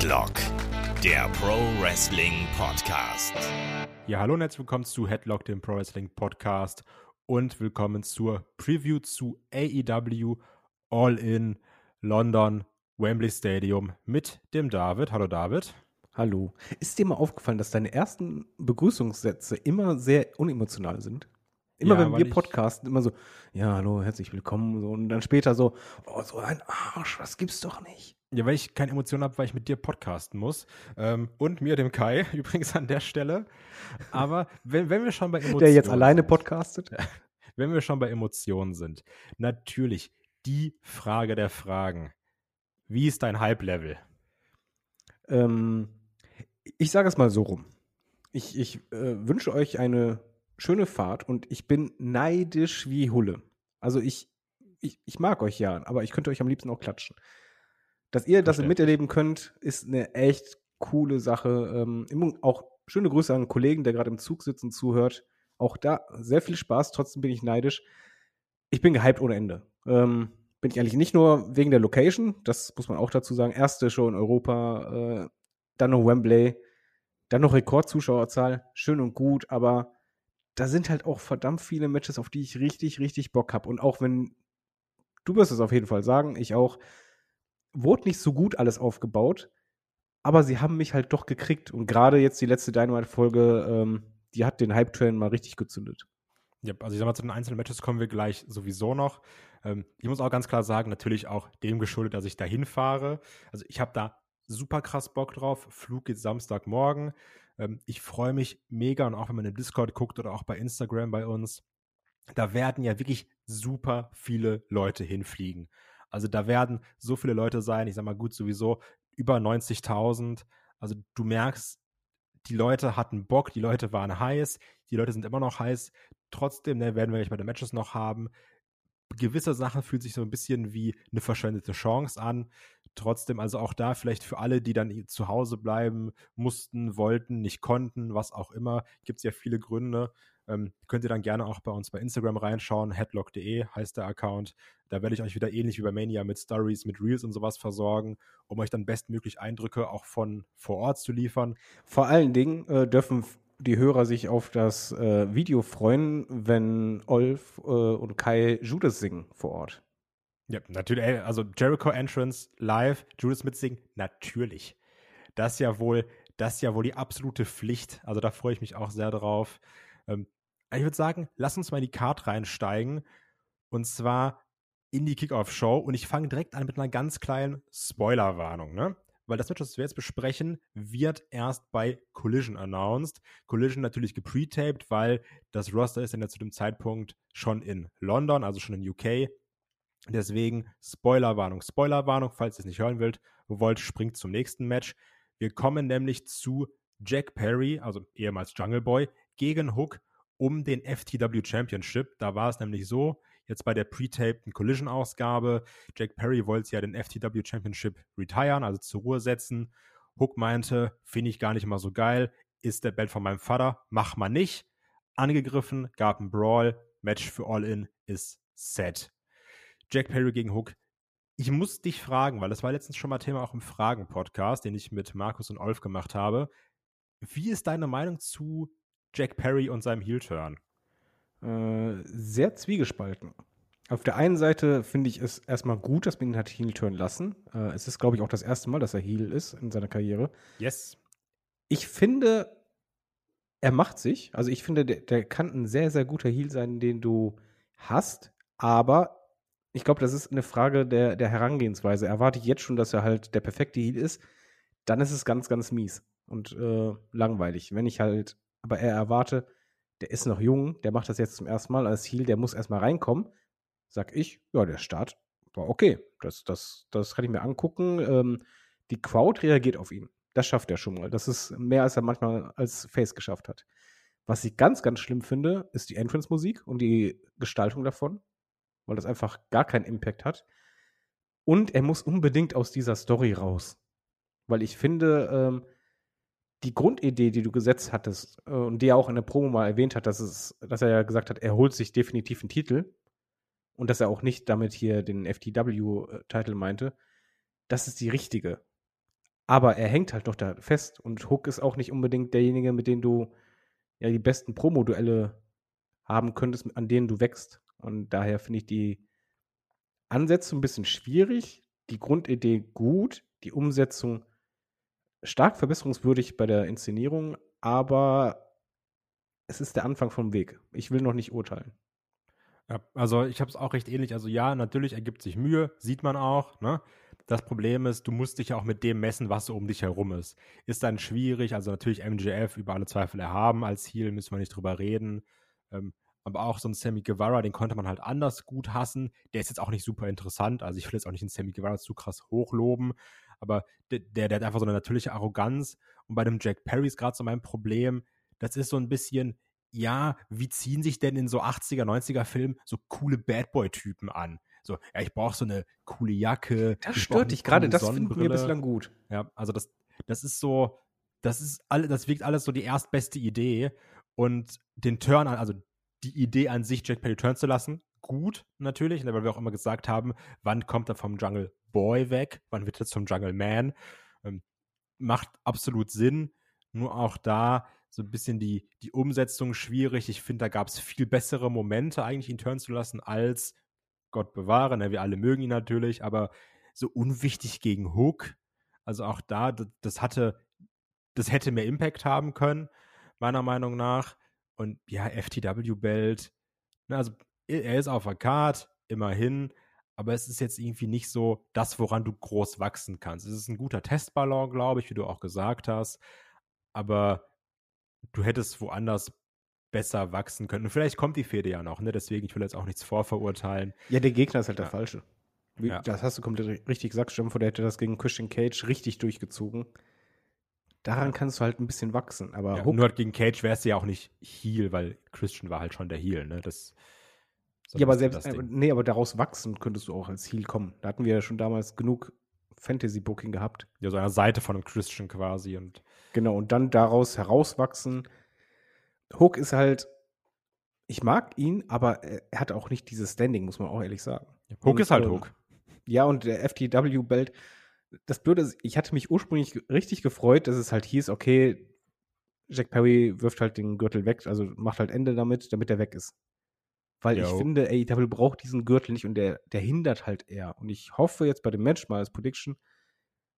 Headlock, der Pro Wrestling Podcast. Ja, hallo und herzlich willkommen zu Headlock, dem Pro Wrestling Podcast und willkommen zur Preview zu AEW All in London Wembley Stadium mit dem David. Hallo David. Hallo. Ist dir mal aufgefallen, dass deine ersten Begrüßungssätze immer sehr unemotional sind? Immer Ja, wenn wir podcasten, immer so, ja, hallo, herzlich willkommen. So, und dann später so, oh, so ein Arsch, das gibt's doch nicht. Ja, weil ich keine Emotionen habe, weil ich mit dir podcasten muss. Ähm, und mir, dem Kai, übrigens an der Stelle. Aber wenn, wenn wir schon bei Emotionen Der jetzt alleine podcastet. wenn wir schon bei Emotionen sind, natürlich die Frage der Fragen. Wie ist dein Hype-Level? Ähm, ich sage es mal so rum. Ich, ich äh, wünsche euch eine schöne Fahrt und ich bin neidisch wie Hulle. Also ich, ich, ich mag euch ja, aber ich könnte euch am liebsten auch klatschen. Dass ihr das miterleben könnt, ist eine echt coole Sache. Ähm, auch schöne Grüße an einen Kollegen, der gerade im Zug sitzt und zuhört. Auch da sehr viel Spaß, trotzdem bin ich neidisch. Ich bin gehypt ohne Ende. Ähm, bin ich eigentlich nicht nur wegen der Location, das muss man auch dazu sagen. Erste Show in Europa, äh, dann noch Wembley, dann noch Rekordzuschauerzahl, schön und gut, aber da sind halt auch verdammt viele Matches, auf die ich richtig, richtig Bock habe. Und auch wenn, du wirst es auf jeden Fall sagen, ich auch, wurde nicht so gut alles aufgebaut, aber sie haben mich halt doch gekriegt. Und gerade jetzt die letzte Dynamite-Folge, ähm, die hat den Hype-Train mal richtig gezündet. Ja, also ich sag mal, zu den einzelnen Matches kommen wir gleich sowieso noch. Ähm, ich muss auch ganz klar sagen, natürlich auch dem geschuldet, dass ich da hinfahre. Also ich habe da super krass Bock drauf. Flug geht Samstagmorgen. Ähm, ich freue mich mega und auch wenn man im Discord guckt oder auch bei Instagram bei uns, da werden ja wirklich super viele Leute hinfliegen. Also da werden so viele Leute sein, ich sag mal gut sowieso über 90.000. Also du merkst, die Leute hatten Bock, die Leute waren heiß, die Leute sind immer noch heiß. Trotzdem, ne, werden wir gleich bei den Matches noch haben. Gewisse Sachen fühlt sich so ein bisschen wie eine verschwendete Chance an. Trotzdem, also auch da vielleicht für alle, die dann zu Hause bleiben mussten, wollten, nicht konnten, was auch immer, gibt es ja viele Gründe. Ähm, könnt ihr dann gerne auch bei uns bei Instagram reinschauen. Headlock.de heißt der Account. Da werde ich euch wieder ähnlich wie bei Mania mit Stories, mit Reels und sowas versorgen, um euch dann bestmöglich Eindrücke auch von vor Ort zu liefern. Vor allen Dingen äh, dürfen die Hörer sich auf das äh, Video freuen, wenn Olf äh, und Kai Judas singen vor Ort. Ja, natürlich, ey, also Jericho Entrance live, Judas mitsingen, natürlich. Das ist ja wohl, das ist ja wohl die absolute Pflicht. Also da freue ich mich auch sehr drauf. Ähm, ich würde sagen, lass uns mal in die Card reinsteigen. Und zwar in die Kickoff-Show. Und ich fange direkt an mit einer ganz kleinen Spoilerwarnung, ne? Weil das Match, das wir jetzt besprechen, wird erst bei Collision announced. Collision natürlich gepretaped, weil das Roster ist dann ja zu dem Zeitpunkt schon in London, also schon in UK. Deswegen Spoilerwarnung, Spoilerwarnung, falls ihr es nicht hören wollt, wollt, springt zum nächsten Match. Wir kommen nämlich zu Jack Perry, also ehemals Jungle Boy, gegen Hook um den FTW Championship. Da war es nämlich so, jetzt bei der pre-tapten Collision-Ausgabe, Jack Perry wollte ja den FTW Championship retiren, also zur Ruhe setzen. Hook meinte, finde ich gar nicht mal so geil, ist der Belt von meinem Vater, mach mal nicht. Angegriffen, gab ein Brawl, Match für All In ist set. Jack Perry gegen Hook. Ich muss dich fragen, weil das war letztens schon mal Thema auch im Fragen-Podcast, den ich mit Markus und Olf gemacht habe. Wie ist deine Meinung zu Jack Perry und seinem Heel-Turn? Äh, sehr zwiegespalten. Auf der einen Seite finde ich es erstmal gut, dass man ihn hat Heel turn lassen. Äh, es ist, glaube ich, auch das erste Mal, dass er Heel ist in seiner Karriere. Yes. Ich finde, er macht sich. Also ich finde, der, der kann ein sehr, sehr guter Heel sein, den du hast. Aber ich glaube, das ist eine Frage der, der Herangehensweise. Erwarte ich jetzt schon, dass er halt der perfekte Heel ist, dann ist es ganz, ganz mies und äh, langweilig. Wenn ich halt, aber er erwarte, der ist noch jung, der macht das jetzt zum ersten Mal als Heel, der muss erstmal reinkommen, sag ich, ja, der Start war okay. Das, das, das kann ich mir angucken. Ähm, die Crowd reagiert auf ihn. Das schafft er schon mal. Das ist mehr, als er manchmal als Face geschafft hat. Was ich ganz, ganz schlimm finde, ist die Entrance-Musik und die Gestaltung davon, weil das einfach gar keinen Impact hat. Und er muss unbedingt aus dieser Story raus. Weil ich finde, ähm, die Grundidee, die du gesetzt hattest äh, und die er auch in der Promo mal erwähnt hat, dass, es, dass er ja gesagt hat, er holt sich definitiv einen Titel und dass er auch nicht damit hier den FTW-Titel meinte, das ist die richtige. Aber er hängt halt noch da fest und Hook ist auch nicht unbedingt derjenige, mit dem du ja die besten Promo-Duelle haben könntest, an denen du wächst. Und daher finde ich die Ansätze ein bisschen schwierig, die Grundidee gut, die Umsetzung stark verbesserungswürdig bei der Inszenierung, aber es ist der Anfang vom Weg. Ich will noch nicht urteilen. Ja, also ich habe es auch recht ähnlich. Also ja, natürlich ergibt sich Mühe, sieht man auch. Ne? Das Problem ist, du musst dich ja auch mit dem messen, was so um dich herum ist. Ist dann schwierig. Also natürlich MJF über alle Zweifel erhaben als Heal, müssen wir nicht drüber reden. Ähm, aber auch so ein Sammy Guevara, den konnte man halt anders gut hassen. Der ist jetzt auch nicht super interessant. Also ich will jetzt auch nicht den Sammy Guevara zu krass hochloben. Aber der, der, der hat einfach so eine natürliche Arroganz. Und bei dem Jack Perry ist gerade so mein Problem. Das ist so ein bisschen, ja, wie ziehen sich denn in so 80er, 90er Filmen so coole Bad Boy-Typen an? So, ja, ich brauche so eine coole Jacke. Das stört dich gerade, das finden wir bislang gut. Ja, also das, das ist so, das ist alle, das wirkt alles so die erstbeste Idee. Und den Turn an, also die Idee an sich, Jack Perry turn zu lassen, gut natürlich, ne, weil wir auch immer gesagt haben, wann kommt er vom Jungle Boy weg, wann wird er zum Jungle Man. Ähm, macht absolut Sinn, nur auch da so ein bisschen die, die Umsetzung schwierig. Ich finde, da gab es viel bessere Momente, eigentlich ihn turn zu lassen, als Gott bewahre. Ne? Wir alle mögen ihn natürlich, aber so unwichtig gegen Hook. Also auch da, das, das hatte, das hätte mehr Impact haben können, meiner Meinung nach. Und ja, FTW-Belt, ne, also er ist auf der Card, immerhin, aber es ist jetzt irgendwie nicht so das, woran du groß wachsen kannst. Es ist ein guter Testballon, glaube ich, wie du auch gesagt hast, aber du hättest woanders besser wachsen können. Und vielleicht kommt die Fehde ja noch, ne? Deswegen, ich will jetzt auch nichts vorverurteilen. Ja, der Gegner ist halt ja. der falsche. Wie, ja. Das hast du komplett richtig gesagt. Stell der hätte das gegen Christian Cage richtig durchgezogen daran kannst du halt ein bisschen wachsen. Aber ja, nur gegen Cage wärst du ja auch nicht Heal, weil Christian war halt schon der Heal, ne? Das, ja, aber selbst, äh, nee, aber daraus wachsen könntest du auch als Heal kommen. Da hatten wir ja schon damals genug Fantasy-Booking gehabt. Ja, so einer Seite von einem Christian quasi und. Genau, und dann daraus herauswachsen. Hook ist halt, ich mag ihn, aber er hat auch nicht dieses Standing, muss man auch ehrlich sagen. Hook und, ist halt Hook. Ja, und der FTW-Belt das Blöde ist, ich hatte mich ursprünglich richtig gefreut, dass es halt hieß, okay, Jack Perry wirft halt den Gürtel weg, also macht halt Ende damit, damit er weg ist. Weil Yo. ich finde, AEW braucht diesen Gürtel nicht und der, der hindert halt eher. Und ich hoffe jetzt bei dem Match mal als Prediction,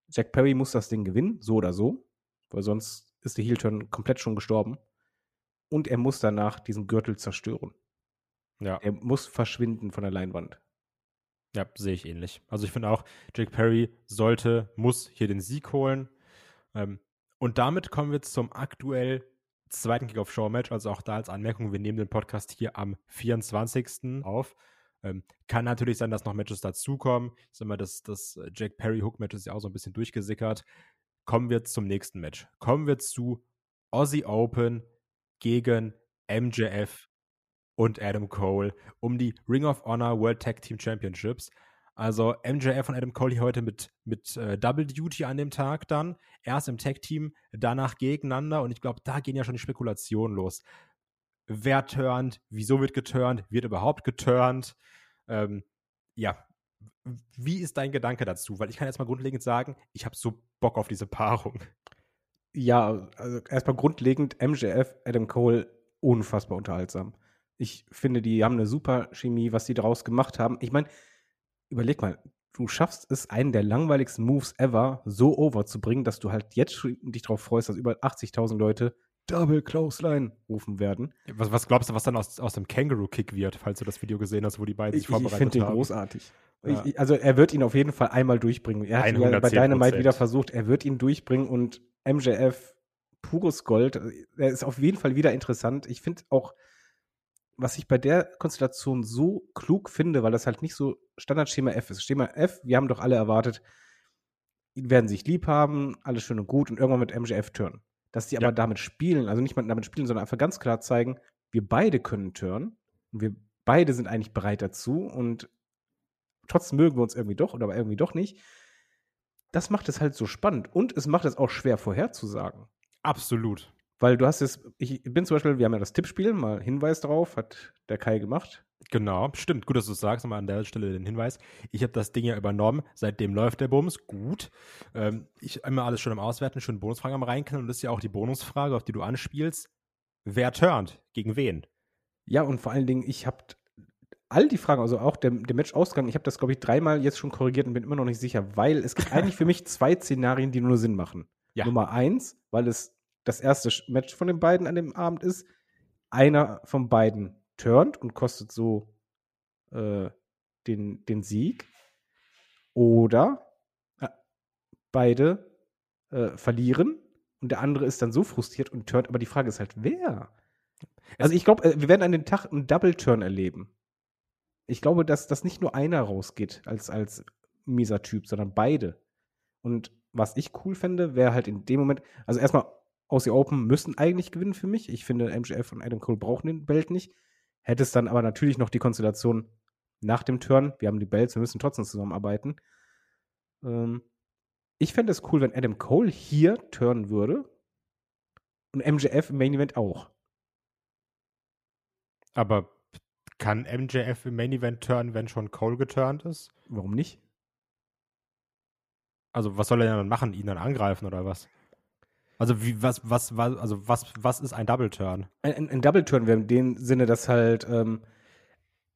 Jack Perry muss das Ding gewinnen, so oder so, weil sonst ist der Heel-Turn komplett schon gestorben. Und er muss danach diesen Gürtel zerstören. Ja. Er muss verschwinden von der Leinwand. Ja, sehe ich ähnlich. Also ich finde auch, Jake Perry sollte, muss hier den Sieg holen. Ähm, und damit kommen wir zum aktuell zweiten Kick-Off-Show-Match. Also auch da als Anmerkung, wir nehmen den Podcast hier am 24. auf. Ähm, kann natürlich sein, dass noch Matches dazukommen. Ich sag mal, das, das Jack Perry-Hook-Match ist ja auch so ein bisschen durchgesickert. Kommen wir zum nächsten Match. Kommen wir zu Aussie Open gegen MJF und Adam Cole um die Ring of Honor World Tag Team Championships. Also MJF und Adam Cole heute mit, mit äh, Double Duty an dem Tag dann. Erst im Tag Team, danach gegeneinander. Und ich glaube, da gehen ja schon die Spekulationen los. Wer turnt? Wieso wird geturnt? Wird überhaupt geturnt? Ähm, ja, wie ist dein Gedanke dazu? Weil ich kann erstmal grundlegend sagen, ich habe so Bock auf diese Paarung. Ja, also erstmal grundlegend MJF, Adam Cole, unfassbar unterhaltsam. Ich finde, die haben eine super Chemie, was die daraus gemacht haben. Ich meine, überleg mal, du schaffst es, einen der langweiligsten Moves ever so over zu bringen, dass du halt jetzt schon dich darauf freust, dass über 80.000 Leute Double Clothesline rufen werden. Was, was, glaubst du, was dann aus, aus dem Kangaroo-Kick wird, falls du das Video gesehen hast, wo die beiden sich ich, vorbereitet haben? Ich finde den großartig. Ja. Ich, also er wird ihn auf jeden Fall einmal durchbringen. Er hat ja bei Dynamite wieder versucht, er wird ihn durchbringen und MJF pures Gold. Er ist auf jeden Fall wieder interessant. Ich finde auch, was ich bei der Konstellation so klug finde, weil das halt nicht so Standardschema F ist. Schema F, wir haben doch alle erwartet, werden sich lieb haben, alles schön und gut und irgendwann mit MJF turn. Dass die ja. aber damit spielen, also nicht mal damit spielen, sondern einfach ganz klar zeigen, wir beide können turn und wir beide sind eigentlich bereit dazu und trotzdem mögen wir uns irgendwie doch oder aber irgendwie doch nicht. Das macht es halt so spannend und es macht es auch schwer vorherzusagen. Absolut. Weil du hast es, ich bin zum Beispiel, wir haben ja das Tippspiel, mal Hinweis drauf, hat der Kai gemacht. Genau, stimmt. Gut, dass du es sagst. Nochmal an der Stelle den Hinweis. Ich habe das Ding ja übernommen. Seitdem läuft der Bums. Gut. Ähm, ich immer alles schon im Auswerten, schon Bonusfragen am reinknallen. Und das ist ja auch die Bonusfrage, auf die du anspielst. Wer turnt? Gegen wen? Ja, und vor allen Dingen, ich habe all die Fragen, also auch der, der Match-Ausgang, ich habe das, glaube ich, dreimal jetzt schon korrigiert und bin immer noch nicht sicher, weil es gibt eigentlich für mich zwei Szenarien, die nur Sinn machen. Ja. Nummer eins, weil es das erste Match von den beiden an dem Abend ist. Einer von beiden turnt und kostet so äh, den, den Sieg. Oder äh, beide äh, verlieren und der andere ist dann so frustriert und turnt. Aber die Frage ist halt, wer? Also ich glaube, äh, wir werden an den Tag einen Double-Turn erleben. Ich glaube, dass das nicht nur einer rausgeht als, als mieser Typ, sondern beide. Und was ich cool fände, wäre halt in dem Moment, also erstmal aus der Open müssen eigentlich gewinnen für mich. Ich finde, MJF und Adam Cole brauchen den Belt nicht. Hätte es dann aber natürlich noch die Konstellation nach dem Turn, wir haben die Belts, wir müssen trotzdem zusammenarbeiten. Ähm, ich fände es cool, wenn Adam Cole hier turnen würde und MJF im Main Event auch. Aber kann MJF im Main Event turnen, wenn schon Cole geturnt ist? Warum nicht? Also, was soll er denn dann machen? Ihn dann angreifen oder was? Also, wie, was, was, was, also, was, was ist ein Double Turn? Ein, ein, Double Turn wäre in dem Sinne, dass halt ähm,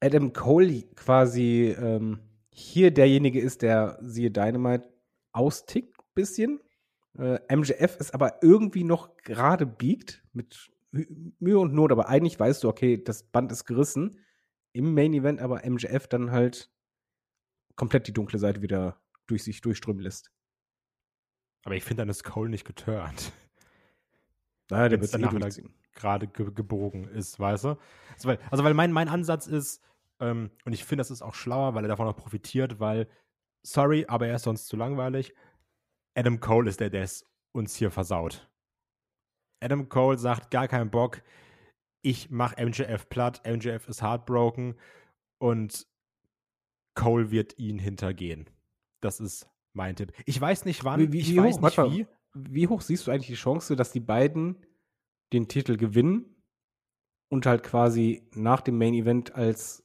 Adam Cole quasi ähm, hier derjenige ist, der, siehe Dynamite, austickt bisschen. Äh, MJF ist aber irgendwie noch gerade biegt, mit Mühe und Not, aber eigentlich weißt du, okay, das Band ist gerissen. Im Main Event aber MJF dann halt komplett die dunkle Seite wieder durch sich durchströmen lässt. Aber ich finde, dann ist Cole nicht geturnt. Naja, der Wenn's wird danach eh wieder gerade ge gebogen ist, weißt du? Also, weil, also, weil mein, mein Ansatz ist, ähm, und ich finde, das ist auch schlauer, weil er davon auch profitiert, weil, sorry, aber er ist sonst zu langweilig. Adam Cole ist der, der es uns hier versaut. Adam Cole sagt, gar keinen Bock, ich mach MJF platt, MJF ist heartbroken und Cole wird ihn hintergehen. Das ist mein Tipp. Ich weiß nicht wann, Wie- wie- ich wie weiß hoch- nicht mal. wie. Wie hoch siehst du eigentlich die Chance, dass die beiden den Titel gewinnen und halt quasi nach dem Main Event als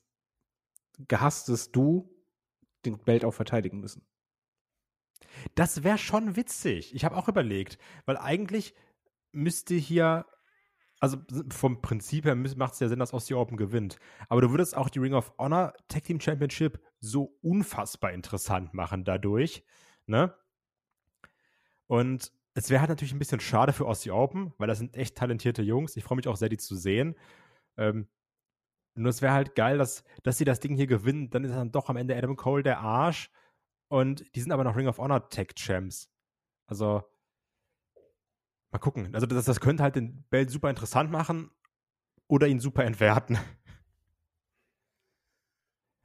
gehasstes Du den Belt auch verteidigen müssen? Das wäre schon witzig. Ich habe auch überlegt, weil eigentlich müsste hier, also vom Prinzip her macht es ja Sinn, dass Aussie Open gewinnt. Aber du würdest auch die Ring of Honor Tag Team Championship so unfassbar interessant machen dadurch, ne? Und es wäre halt natürlich ein bisschen schade für Aussie Open, weil das sind echt talentierte Jungs. Ich freue mich auch sehr, die zu sehen. Ähm, nur es wäre halt geil, dass, dass sie das Ding hier gewinnen. Dann ist dann doch am Ende Adam Cole der Arsch. Und die sind aber noch Ring of Honor Tag Champs. Also, mal gucken. Also, das, das könnte halt den Belt super interessant machen oder ihn super entwerten.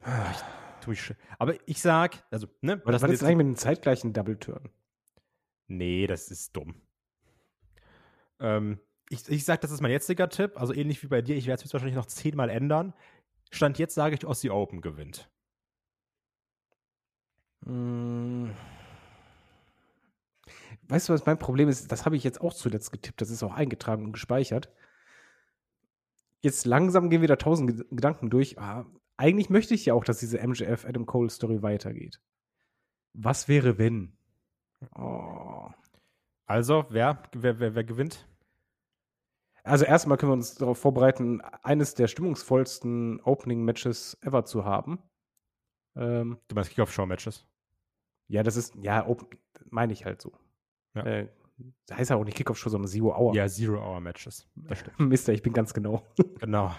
Ich, tu ich, sch- aber ich sag, also, ne? Aber das war jetzt eigentlich mit einem zeitgleichen Double Turn. Nee, das ist dumm. Ähm, ich, ich sag, das ist mein jetziger Tipp. Also ähnlich wie bei dir. Ich werde es wahrscheinlich noch zehnmal ändern. Stand jetzt sage ich, Aussie Open gewinnt. Mm. Weißt du, was mein Problem ist? Das habe ich jetzt auch zuletzt getippt. Das ist auch eingetragen und gespeichert. Jetzt langsam gehen wieder tausend Ged- Gedanken durch. Ah, eigentlich möchte ich ja auch, dass diese MJF Adam Cole Story weitergeht. Was wäre, wenn? Oh. Also, wer, wer, wer, wer gewinnt? Also erstmal können wir uns darauf vorbereiten, eines der stimmungsvollsten Opening-Matches ever zu haben. Ähm, Du meinst Kickoff-Show-Matches? ja, das ist, ja, meine ich halt so. Ja. Äh, das heißt ja auch nicht Kickoff-Show, sondern Zero Hour. Ja, Zero-Hour-Matches. Das stimmt. Mister, ich bin ganz genau. genau.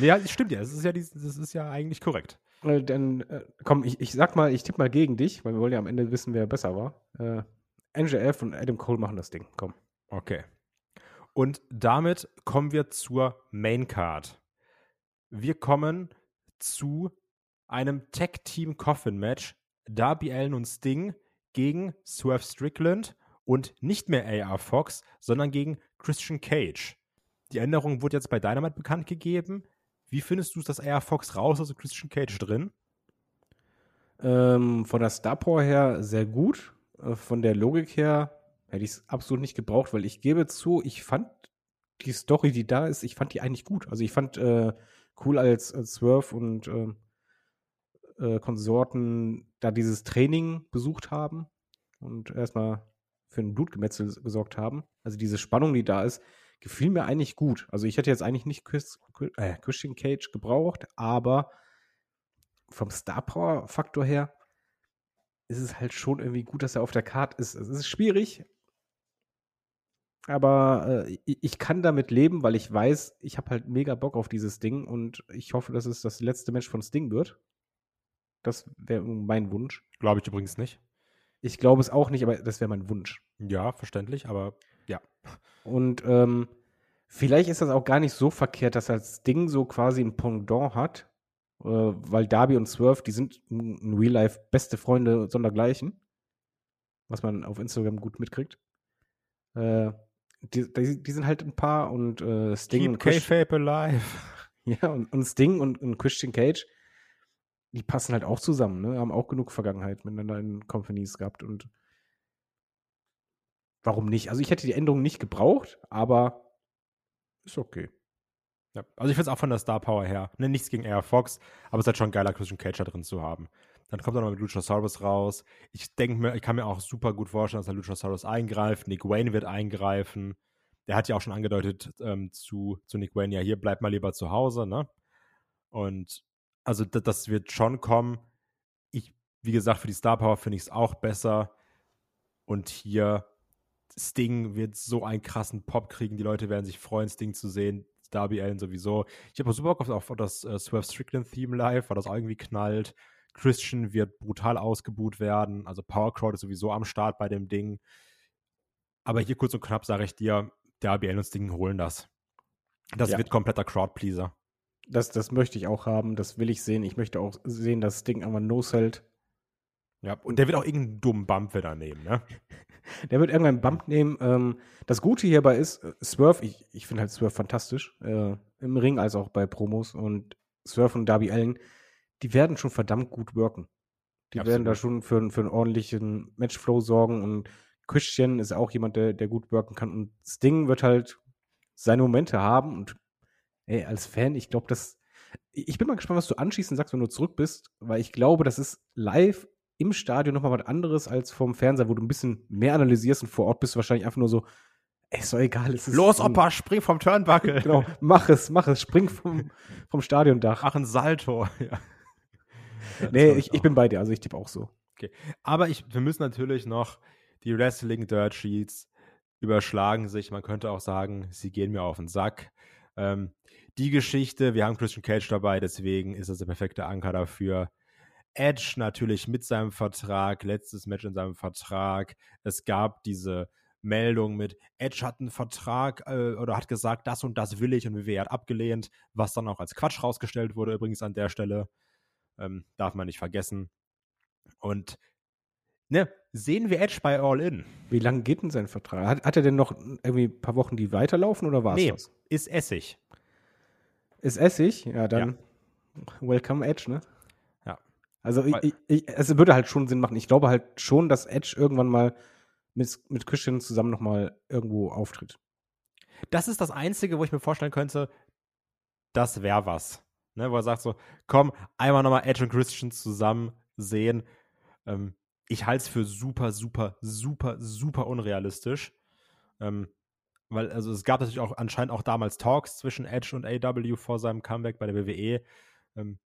Ja, das stimmt ja. Das ist ja, dies- das ist ja eigentlich korrekt. Äh, dann, äh, komm, ich, ich sag mal, ich tippe mal gegen dich, weil wir wollen ja am Ende wissen, wer besser war. Äh, NJF und Adam Cole machen das Ding. Komm. Okay. Und damit kommen wir zur Main Card. Wir kommen zu einem Tag Team Coffin Match. Darby Allen und Sting gegen Swerve Strickland und nicht mehr AR Fox, sondern gegen Christian Cage. Die Änderung wurde jetzt bei Dynamite bekannt gegeben. Wie findest du es, dass AR Fox raus ist und Christian Cage drin? Ähm, von der Star Power her sehr gut. Äh, von der Logik her hätte ich es absolut nicht gebraucht, weil ich gebe zu, ich fand die Story, die da ist, ich fand die eigentlich gut. Also ich fand äh, cool, als, als und ähm, äh, Konsorten da dieses Training besucht haben und erstmal für ein Blutgemetzel gesorgt haben. Also diese Spannung, die da ist, gefiel mir eigentlich gut. Also ich hätte jetzt eigentlich nicht äh, Christian Cage gebraucht, aber vom Star Power Faktor her ist es halt schon irgendwie gut, dass er auf der Karte ist. Es ist schwierig, aber äh, ich kann damit leben, weil ich weiß, ich habe halt mega Bock auf dieses Ding und ich hoffe, dass es das letzte Match von Sting wird. Das wäre mein Wunsch. Glaube ich übrigens nicht. Ich glaube es auch nicht, aber das wäre mein Wunsch. Ja, verständlich, aber ja. Und ähm, vielleicht ist das auch gar nicht so verkehrt, dass das Ding so quasi ein Pendant hat, äh, weil Darby und Swerve, die sind in Real Life beste Freunde sondergleichen, was man auf Instagram gut mitkriegt. Äh, die, die, die, sind halt ein Paar und äh, Sting Keep und Christian, alive. Ja, und, und Sting und, und Christian Cage, die passen halt auch zusammen, ne? Haben auch genug Vergangenheit miteinander in Companies gehabt und warum nicht? Also ich hätte die Änderung nicht gebraucht, aber ist okay. Ja, also ich finde es auch von der Star Power her. Ne, nichts gegen Air Fox, aber es ist halt schon geiler, Christian da drin zu haben. Dann kommt er noch mit Luchasaurus raus. Ich denke mir, ich kann mir auch super gut vorstellen, dass der Luchasaurus eingreift. Nick Wayne wird eingreifen. Der hat ja auch schon angedeutet ähm, zu, zu Nick Wayne, ja, hier bleib mal lieber zu Hause, ne? Und also das wird schon kommen. Ich, wie gesagt, für die Star Power finde ich es auch besser. Und hier, Sting wird so einen krassen Pop kriegen. Die Leute werden sich freuen, Sting zu sehen. Darby Allen sowieso. Ich habe super Bock auf, auf das äh, Swerve Strickland Theme live, weil das irgendwie knallt. Christian wird brutal ausgebuht werden. Also Power Crowd ist sowieso am Start bei dem Ding. Aber hier kurz und knapp sage ich dir, Darby Allen und Sting holen das. Das ja. wird kompletter Crowdpleaser. Das, das möchte ich auch haben, das will ich sehen. Ich möchte auch sehen, dass Sting einmal no hält. Ja, und der wird auch irgendeinen dummen Bump wieder nehmen, ne? der wird irgendeinen Bump nehmen. Ähm, das Gute hierbei ist, äh, Swerve, ich, ich finde halt Swerve fantastisch, äh, im Ring als auch bei Promos. Und Swerve und Darby Allen, die werden schon verdammt gut worken. Die Absolut. werden da schon für, für einen ordentlichen Matchflow sorgen. Und Christian ist auch jemand, der, der gut worken kann. Und Sting wird halt seine Momente haben. Und ey, als Fan, ich glaube, dass. Ich bin mal gespannt, was du anschließend sagst, wenn du zurück bist, weil ich glaube, das ist live im Stadion nochmal was anderes als vom Fernseher, wo du ein bisschen mehr analysierst und vor Ort bist du wahrscheinlich einfach nur so, ey, ist doch egal. Es ist Los, Opa, spring vom Turnbuckle. genau, mach es, mach es, spring vom, vom Stadiondach. Mach ein Salto. Ja. nee, ich, ich bin bei dir, also ich tippe auch so. Okay. Aber ich, wir müssen natürlich noch die Wrestling Dirt Sheets überschlagen sich. Man könnte auch sagen, sie gehen mir auf den Sack. Ähm, die Geschichte, wir haben Christian Cage dabei, deswegen ist das der perfekte Anker dafür. Edge natürlich mit seinem Vertrag, letztes Match in seinem Vertrag. Es gab diese Meldung mit Edge hat einen Vertrag äh, oder hat gesagt, das und das will ich und WWE hat abgelehnt, was dann auch als Quatsch rausgestellt wurde, übrigens an der Stelle. Ähm, darf man nicht vergessen. Und ne, sehen wir Edge bei All In. Wie lange geht denn sein Vertrag? Hat, hat er denn noch irgendwie ein paar Wochen, die weiterlaufen oder war es nee, das? ist Essig. Ist Essig? Ja, dann ja. Welcome Edge, ne? Also ich, ich, es würde halt schon Sinn machen. Ich glaube halt schon, dass Edge irgendwann mal mit, mit Christian zusammen nochmal irgendwo auftritt. Das ist das Einzige, wo ich mir vorstellen könnte, das wäre was. Ne, wo er sagt so, komm, einmal nochmal Edge und Christian zusammen sehen. Ähm, ich halte es für super, super, super, super unrealistisch. Ähm, weil, also es gab natürlich auch anscheinend auch damals Talks zwischen Edge und AW vor seinem Comeback bei der WWE. Ähm,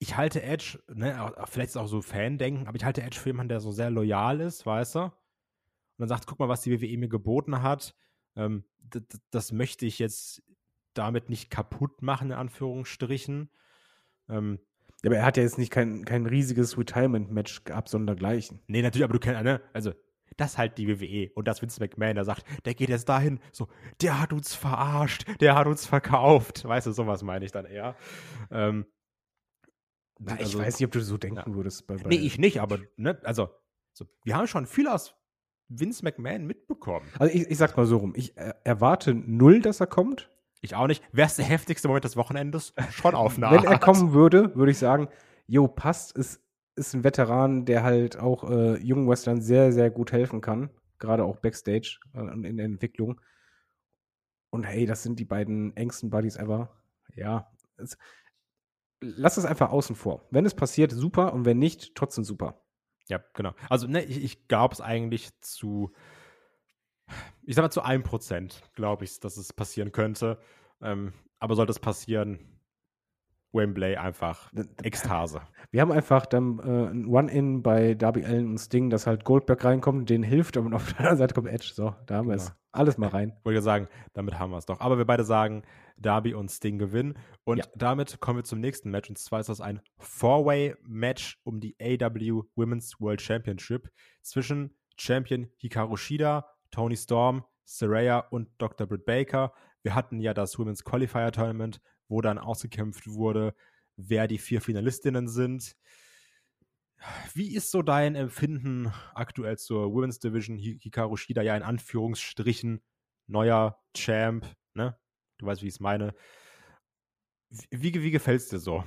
ich halte Edge, ne, vielleicht ist auch so Fan-Denken, aber ich halte Edge für jemanden, der so sehr loyal ist, weißt du? Und dann sagt, guck mal, was die WWE mir geboten hat. Ähm, das möchte ich jetzt damit nicht kaputt machen, in Anführungsstrichen. Ähm, ja, aber er hat ja jetzt nicht kein, kein riesiges Retirement-Match gehabt, sondern dergleichen. Nee, natürlich, aber du kennst, ne, also das halt die WWE und das Vince McMahon, der sagt, der geht jetzt dahin, so, der hat uns verarscht, der hat uns verkauft. Weißt du, sowas meine ich dann eher. Ähm, na, ich also, weiß nicht, ob du so denken ja. würdest. Bei, bei nee, ich nicht, aber ne, also so, wir haben schon viel aus Vince McMahon mitbekommen. Also ich, ich sag's mal so rum, ich äh, erwarte null, dass er kommt. Ich auch nicht. Wäre es der heftigste Moment des Wochenendes? Schon auf eine Wenn er kommen würde, würde ich sagen, jo, passt, ist, ist ein Veteran, der halt auch äh, jungen Western sehr, sehr gut helfen kann. Gerade auch Backstage äh, in der Entwicklung. Und hey, das sind die beiden engsten Buddies ever. Ja, es, lass es einfach außen vor. Wenn es passiert, super. Und wenn nicht, trotzdem super. Ja, genau. Also, ne, ich, ich glaube es eigentlich zu, ich sag mal zu einem Prozent, glaube ich, dass es passieren könnte. Ähm, aber sollte es passieren, Wembley einfach Ekstase. Wir haben einfach dann äh, ein One-In bei Darby Allen und Sting, dass halt Goldberg reinkommt, denen hilft und auf der anderen Seite kommt Edge. So, da haben wir es. Genau. Alles mal rein. Wollte ich sagen, damit haben wir es doch. Aber wir beide sagen, Darby und Sting gewinnen. Und Ja. damit kommen wir zum nächsten Match. Und zwar ist das ein Four-Way-Match um die AW Women's World Championship zwischen Champion Hikaru Shida, Tony Storm, Saraya und Dr. Britt Baker. Wir hatten ja das Women's Qualifier Tournament, wo dann ausgekämpft wurde, wer die vier Finalistinnen sind. Wie ist so dein Empfinden aktuell zur Women's Division? Hi- Hikaru Shida ja in Anführungsstrichen neuer Champ, ne? Du weißt, wie ich es meine. Wie, wie gefällt es dir so?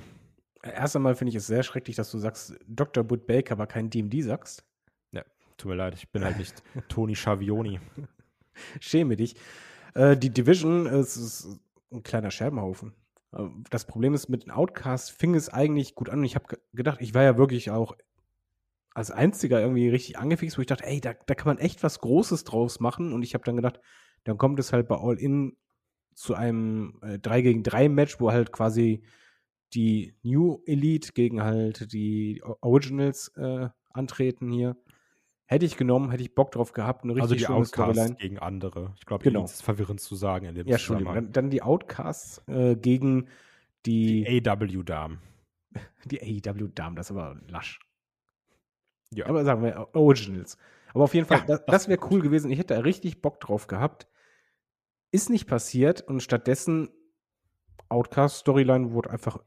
Erst einmal finde ich es sehr schrecklich, dass du sagst, Dr. Bud Baker, aber kein DMD sagst. Tut mir leid, ich bin halt nicht Toni Schavioni. Schäme dich. Äh, die Division ist, ist ein kleiner Scherbenhaufen. Äh, Das Problem ist, mit den Outcasts fing es eigentlich gut an. Und ich habe ge gedacht, ich war ja wirklich auch als einziger irgendwie richtig angefixt, wo ich dachte, ey, da, da kann man echt was Großes draus machen. Und ich habe dann gedacht, dann kommt es halt bei All In zu einem äh, 3 gegen 3 Match, wo halt quasi die New Elite gegen halt die Originals äh, antreten hier. Hätte ich genommen, hätte ich Bock drauf gehabt, eine richtig Also die schöne Outcasts Storyline. gegen andere. Ich glaube, Genau. ist verwirrend zu sagen in dem Ja, Entschuldigung. Zusammenhang. Dann, dann die Outcasts äh, gegen die, Die AW-Damen. die AEW-Damen, das ist aber lasch. Ja. Aber sagen wir Originals. Aber auf jeden Fall, Ja, das, das wäre cool gewesen. Ich hätte da richtig Bock drauf gehabt. Ist nicht passiert und stattdessen Outcast-Storyline wurde einfach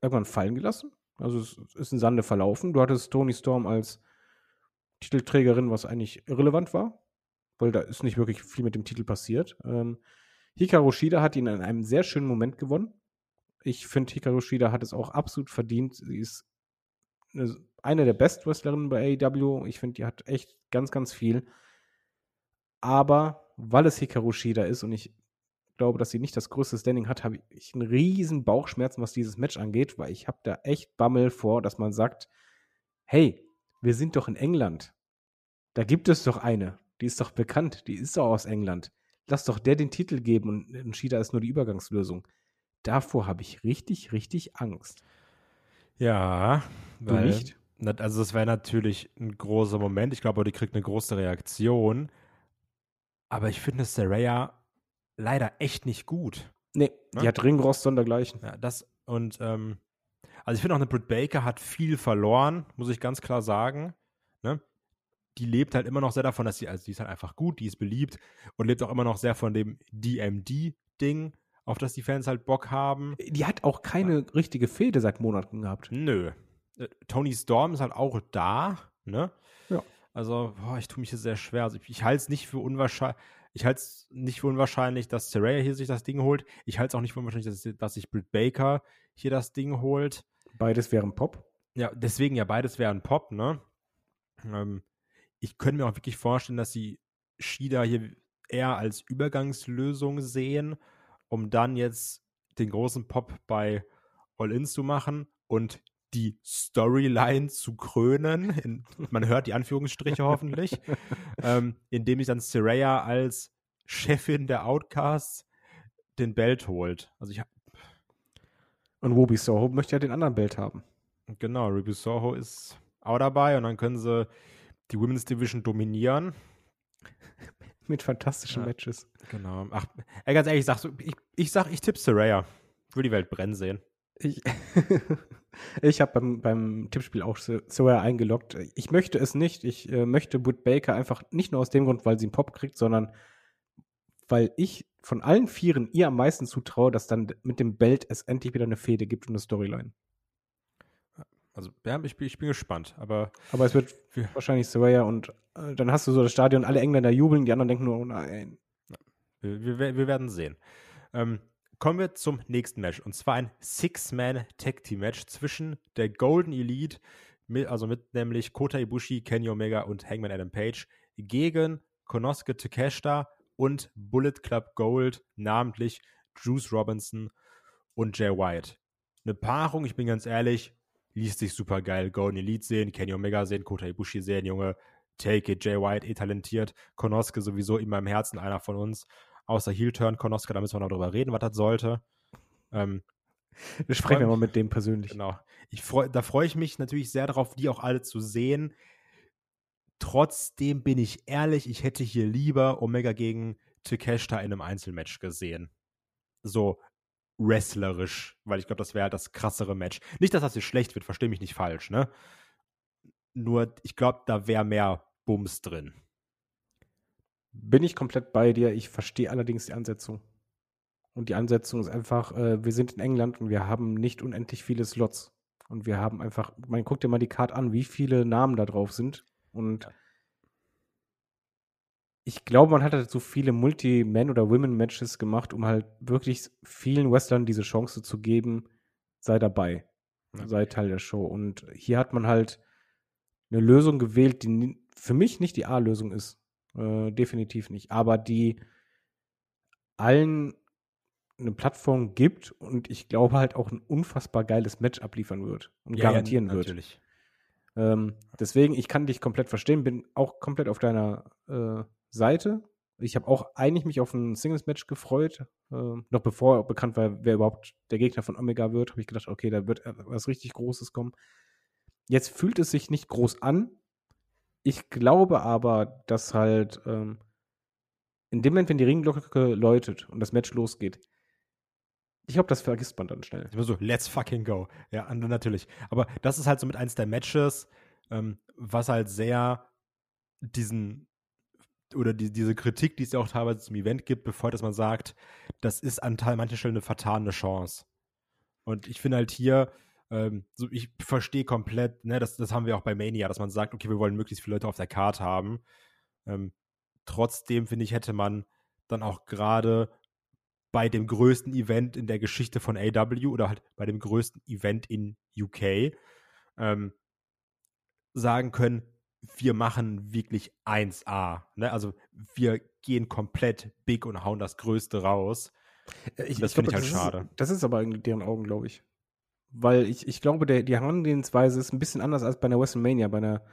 irgendwann fallen gelassen. Also es ist in Sande verlaufen. Du hattest Tony Storm als Titelträgerin, was eigentlich irrelevant war, weil da ist nicht wirklich viel mit dem Titel passiert. Ähm, Hikaru Shida hat ihn in einem sehr schönen Moment gewonnen. Ich finde, Hikaru Shida hat es auch absolut verdient. Sie ist eine, eine der Best-Wrestlerinnen bei AEW. Ich finde, die hat echt ganz, ganz viel. Aber weil es Hikaru Shida ist und ich glaube, dass sie nicht das größte Standing hat, habe ich einen riesen Bauchschmerzen, was dieses Match angeht, weil ich habe da echt Bammel vor, dass man sagt, hey, wir sind doch in England. Da gibt es doch eine. Die ist doch bekannt. Die ist doch aus England. Lass doch der den Titel geben und, und Shida ist nur die Übergangslösung. Davor habe ich richtig, richtig Angst. Ja, Du weil, nicht? Also das wäre natürlich ein großer Moment. Ich glaube, die kriegt eine große Reaktion. Aber ich finde Saraya leider echt nicht gut. Nee, die Ne? hat Ringrost sondergleichen. Ja, das und ähm, also ich finde auch eine Britt Baker hat viel verloren, muss ich ganz klar sagen. Die lebt halt immer noch sehr davon, dass sie, also die ist halt einfach gut, die ist beliebt und lebt auch immer noch sehr von dem DMD-Ding, auf das die Fans halt Bock haben. Die hat auch keine richtige Fehde seit Monaten gehabt. Nö. Äh, Tony Storm ist halt auch da, ne? Ja. Also, boah, ich tue mich hier sehr schwer. Also ich, ich halte es nicht für unwahrscheinlich. Ich halte es nicht für unwahrscheinlich, dass Saraya hier sich das Ding holt. Ich halte es auch nicht für unwahrscheinlich, dass, dass sich Britt Baker hier das Ding holt. Beides wären Pop. Ja, deswegen ja, beides wären Pop, ne? Ähm, ich könnte mir auch wirklich vorstellen, dass sie Shida hier eher als Übergangslösung sehen, um dann jetzt den großen Pop bei All-In zu machen und die Storyline zu krönen. In, man hört die Anführungsstriche hoffentlich, ähm, indem sich dann Saraya als Chefin der Outcasts den Belt holt. Also ich Und Wobi Soho möchte ja den anderen Belt haben. Genau, Ruby Soho ist auch dabei und dann können sie die Women's Division dominieren. Mit fantastischen Ja. Matches. Genau. Ach, ey, ganz ehrlich, ich sag, so, ich, ich sag, ich tippe Saraya. Ich will die Welt brennen sehen. Ich, ich habe beim, beim Tippspiel auch Saraya eingeloggt. Ich möchte es nicht. Ich äh, möchte Britt Baker einfach nicht nur aus dem Grund, weil sie einen Pop kriegt, sondern weil ich von allen Vieren ihr am meisten zutraue, dass dann mit dem Belt es endlich wieder eine Fehde gibt und eine Storyline. Also, ja, ich, bin- ich bin gespannt. Aber Aber es wird Wir- wahrscheinlich Saraya und äh, dann hast du so das Stadion, alle Engländer jubeln, die anderen denken nur, oh nein. wir, wir, wir werden sehen. Ähm, kommen wir zum nächsten Match. Und zwar ein Six-Man-Tag-Team-Match zwischen der Golden Elite, mit, also mit nämlich Kota Ibushi, Kenny Omega und Hangman Adam Page, gegen Konosuke Takeshita und Bullet Club Gold, namentlich Juice Robinson und Jay White. Eine Paarung, ich bin ganz ehrlich, liest sich super geil. Golden Elite sehen, Kenny Omega sehen, Kota Ibushi sehen, Junge. Take it, Jay White, eh talentiert. Konoske sowieso immer im Herzen einer von uns. Außer Heel-Turn, Konoske, da müssen wir noch drüber reden, was das sollte. Ähm, Wir sprechen ja mal mit dem persönlich. Genau. Ich freu, da freue ich mich natürlich sehr darauf, die auch alle zu sehen. Trotzdem bin ich ehrlich, ich hätte hier lieber Omega gegen Takeshita in einem Einzelmatch gesehen. So wrestlerisch, weil ich glaube, das wäre das krassere Match. Nicht, dass das jetzt schlecht wird, verstehe mich nicht falsch, ne? Nur, ich glaube, da wäre mehr Bums drin. Bin ich komplett bei dir. Ich verstehe allerdings die Ansetzung. Und die Ansetzung ist einfach, äh, wir sind in England und wir haben nicht unendlich viele Slots. Und wir haben einfach, man guckt dir mal die Karte an, wie viele Namen da drauf sind. Und ich glaube, man hat halt so viele Multi-Man- oder Women-Matches gemacht, um halt wirklich vielen Wrestlern diese Chance zu geben, sei dabei, Ja. sei Teil der Show. Und hier hat man halt eine Lösung gewählt, die für mich nicht die A-Lösung ist. Äh, definitiv nicht. Aber die allen eine Plattform gibt und ich glaube halt auch ein unfassbar geiles Match abliefern wird und garantieren wird. Natürlich. Ähm, deswegen, ich kann dich komplett verstehen, bin auch komplett auf deiner äh, Seite. Ich habe auch eigentlich mich auf ein Singles-Match gefreut. Äh, noch bevor bekannt war, wer überhaupt der Gegner von Omega wird, habe ich gedacht, okay, da wird was richtig Großes kommen. Jetzt fühlt es sich nicht groß an. Ich glaube aber, dass halt ähm, in dem Moment, wenn die Ringglocke läutet und das Match losgeht, ich glaube, das vergisst man dann schnell. Immer so, let's fucking go. Ja, natürlich. Aber das ist halt so mit eins der Matches, ähm, was halt sehr diesen oder die, diese Kritik, die es ja auch teilweise zum Event gibt, bevor dass man sagt, das ist an Teil manchen Stellen eine vertane Chance. Und ich finde halt hier, ähm, so ich verstehe komplett, ne, das, das haben wir auch bei Mania, dass man sagt, okay, wir wollen möglichst viele Leute auf der Karte haben. Ähm, trotzdem, finde ich, hätte man dann auch gerade bei dem größten Event in der Geschichte von AW oder halt bei dem größten Event in UK ähm, sagen können, wir machen wirklich 1A. Ne? Also wir gehen komplett big und hauen das Größte raus. Ich, Das finde ich halt das schade. Ist, das ist aber in deren Augen, glaube ich. Weil ich, ich glaube, der, die Herangehensweise ist ein bisschen anders als bei einer WrestleMania. Bei einer,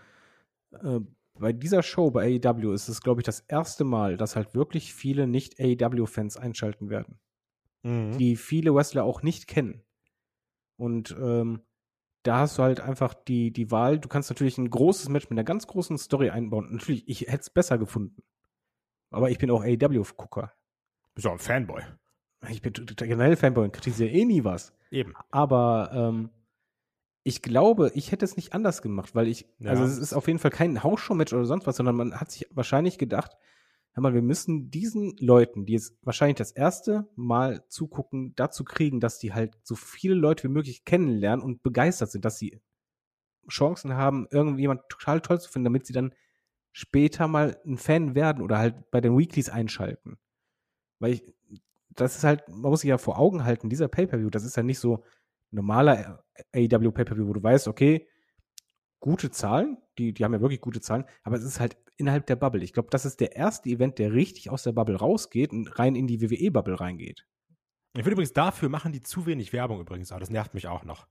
äh, bei dieser Show bei AEW ist es, glaube ich, das erste Mal, dass halt wirklich viele Nicht-AEW-Fans einschalten werden. Mhm. Die viele Wrestler auch nicht kennen. Und ähm, da hast du halt einfach die, die Wahl. Du kannst natürlich ein großes Match mit einer ganz großen Story einbauen. Natürlich, ich hätte es besser gefunden. Aber ich bin auch AEW-Gucker. Bist ja ein Fanboy. Ich bin generell Fanboy und kritisiere eh nie was. Eben. Aber ähm, ich glaube, ich hätte es nicht anders gemacht, weil ich, Ja. also es ist auf jeden Fall kein Hausshow-Match oder sonst was, sondern man hat sich wahrscheinlich gedacht, hör mal, wir müssen diesen Leuten, die jetzt wahrscheinlich das erste Mal zugucken, dazu kriegen, dass die halt so viele Leute wie möglich kennenlernen und begeistert sind, dass sie Chancen haben, irgendjemand total toll zu finden, damit sie dann später mal ein Fan werden oder halt bei den Weeklies einschalten. Weil ich, das ist halt, man muss sich ja vor Augen halten, dieser Pay-Per-View, das ist ja nicht so normaler AEW Pay-Per-View, wo du weißt, okay, gute Zahlen, die, die haben ja wirklich gute Zahlen, aber es ist halt innerhalb der Bubble. Ich glaube, das ist der erste Event, der richtig aus der Bubble rausgeht und rein in die WWE-Bubble reingeht. Ich finde übrigens, dafür machen die zu wenig Werbung übrigens. Aber das nervt mich auch noch.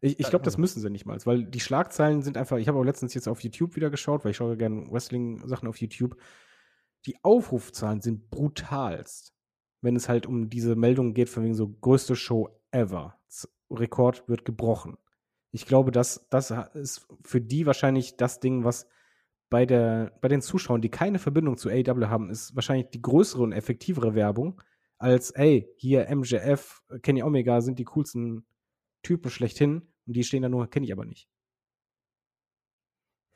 Ich, ich glaube, das also- müssen sie nicht mal, weil die Schlagzeilen sind einfach, ich habe auch letztens jetzt auf YouTube wieder geschaut, weil ich schaue gerne Wrestling-Sachen auf YouTube. Die Aufrufzahlen sind brutalst, wenn es halt um diese Meldung geht, von wegen so größte Show ever. Z- Rekord wird gebrochen. Ich glaube, das, das ist für die wahrscheinlich das Ding, was bei, der, bei den Zuschauern, die keine Verbindung zu AEW haben, ist wahrscheinlich die größere und effektivere Werbung als, ey, hier MJF, Kenny Omega sind die coolsten Typen schlechthin und die stehen da nur, kenne ich aber nicht.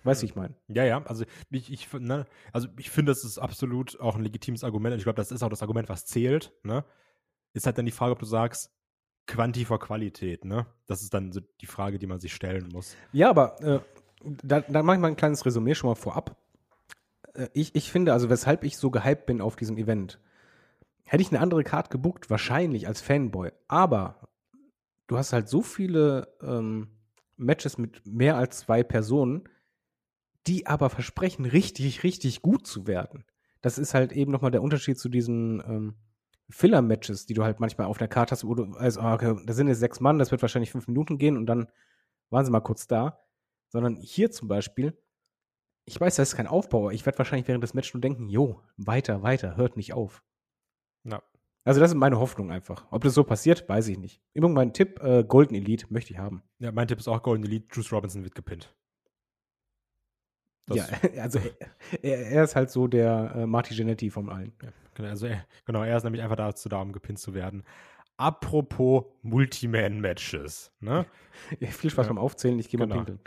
Weißt du, Hm. ich meine? Ja, ja, also ich, ich, ne, also ich finde, das ist absolut auch ein legitimes Argument. Und ich glaube, das ist auch das Argument, was zählt. Ne? Ist halt dann die Frage, ob du sagst, Quanti vor Qualität, ne? Das ist dann so die Frage, die man sich stellen muss. Ja, aber äh, da, da mache ich mal ein kleines Resümee schon mal vorab. Äh, ich, ich finde, also weshalb ich so gehypt bin auf diesem Event, hätte ich eine andere Card gebucht, wahrscheinlich als Fanboy. Aber du hast halt so viele ähm, Matches mit mehr als zwei Personen, die aber versprechen, richtig, richtig gut zu werden. Das ist halt eben nochmal der Unterschied zu diesen ähm, Filler-Matches, die du halt manchmal auf der Karte hast, wo du also, okay, da sind jetzt sechs Mann, das wird wahrscheinlich fünf Minuten gehen und dann waren sie mal kurz da. Sondern hier zum Beispiel, ich weiß, das ist kein Aufbauer. Ich werde wahrscheinlich während des Matches nur denken, jo, weiter, weiter, hört nicht auf. Ja. Also das ist meine Hoffnung einfach. Ob das so passiert, weiß ich nicht. Immer mein Tipp, äh, Golden Elite möchte ich haben. Ja, mein Tipp ist auch Golden Elite. Juice Robinson wird gepinnt. Das- ja, also er, er ist halt so der äh, Marty Genetti von allen. Ja, genau, also er, genau, er ist nämlich einfach dazu da, um gepinnt zu werden. Apropos Multiman-Matches, ne? Ja, viel Spaß Ja. beim Aufzählen, ich gehe mal Genau. pinkeln.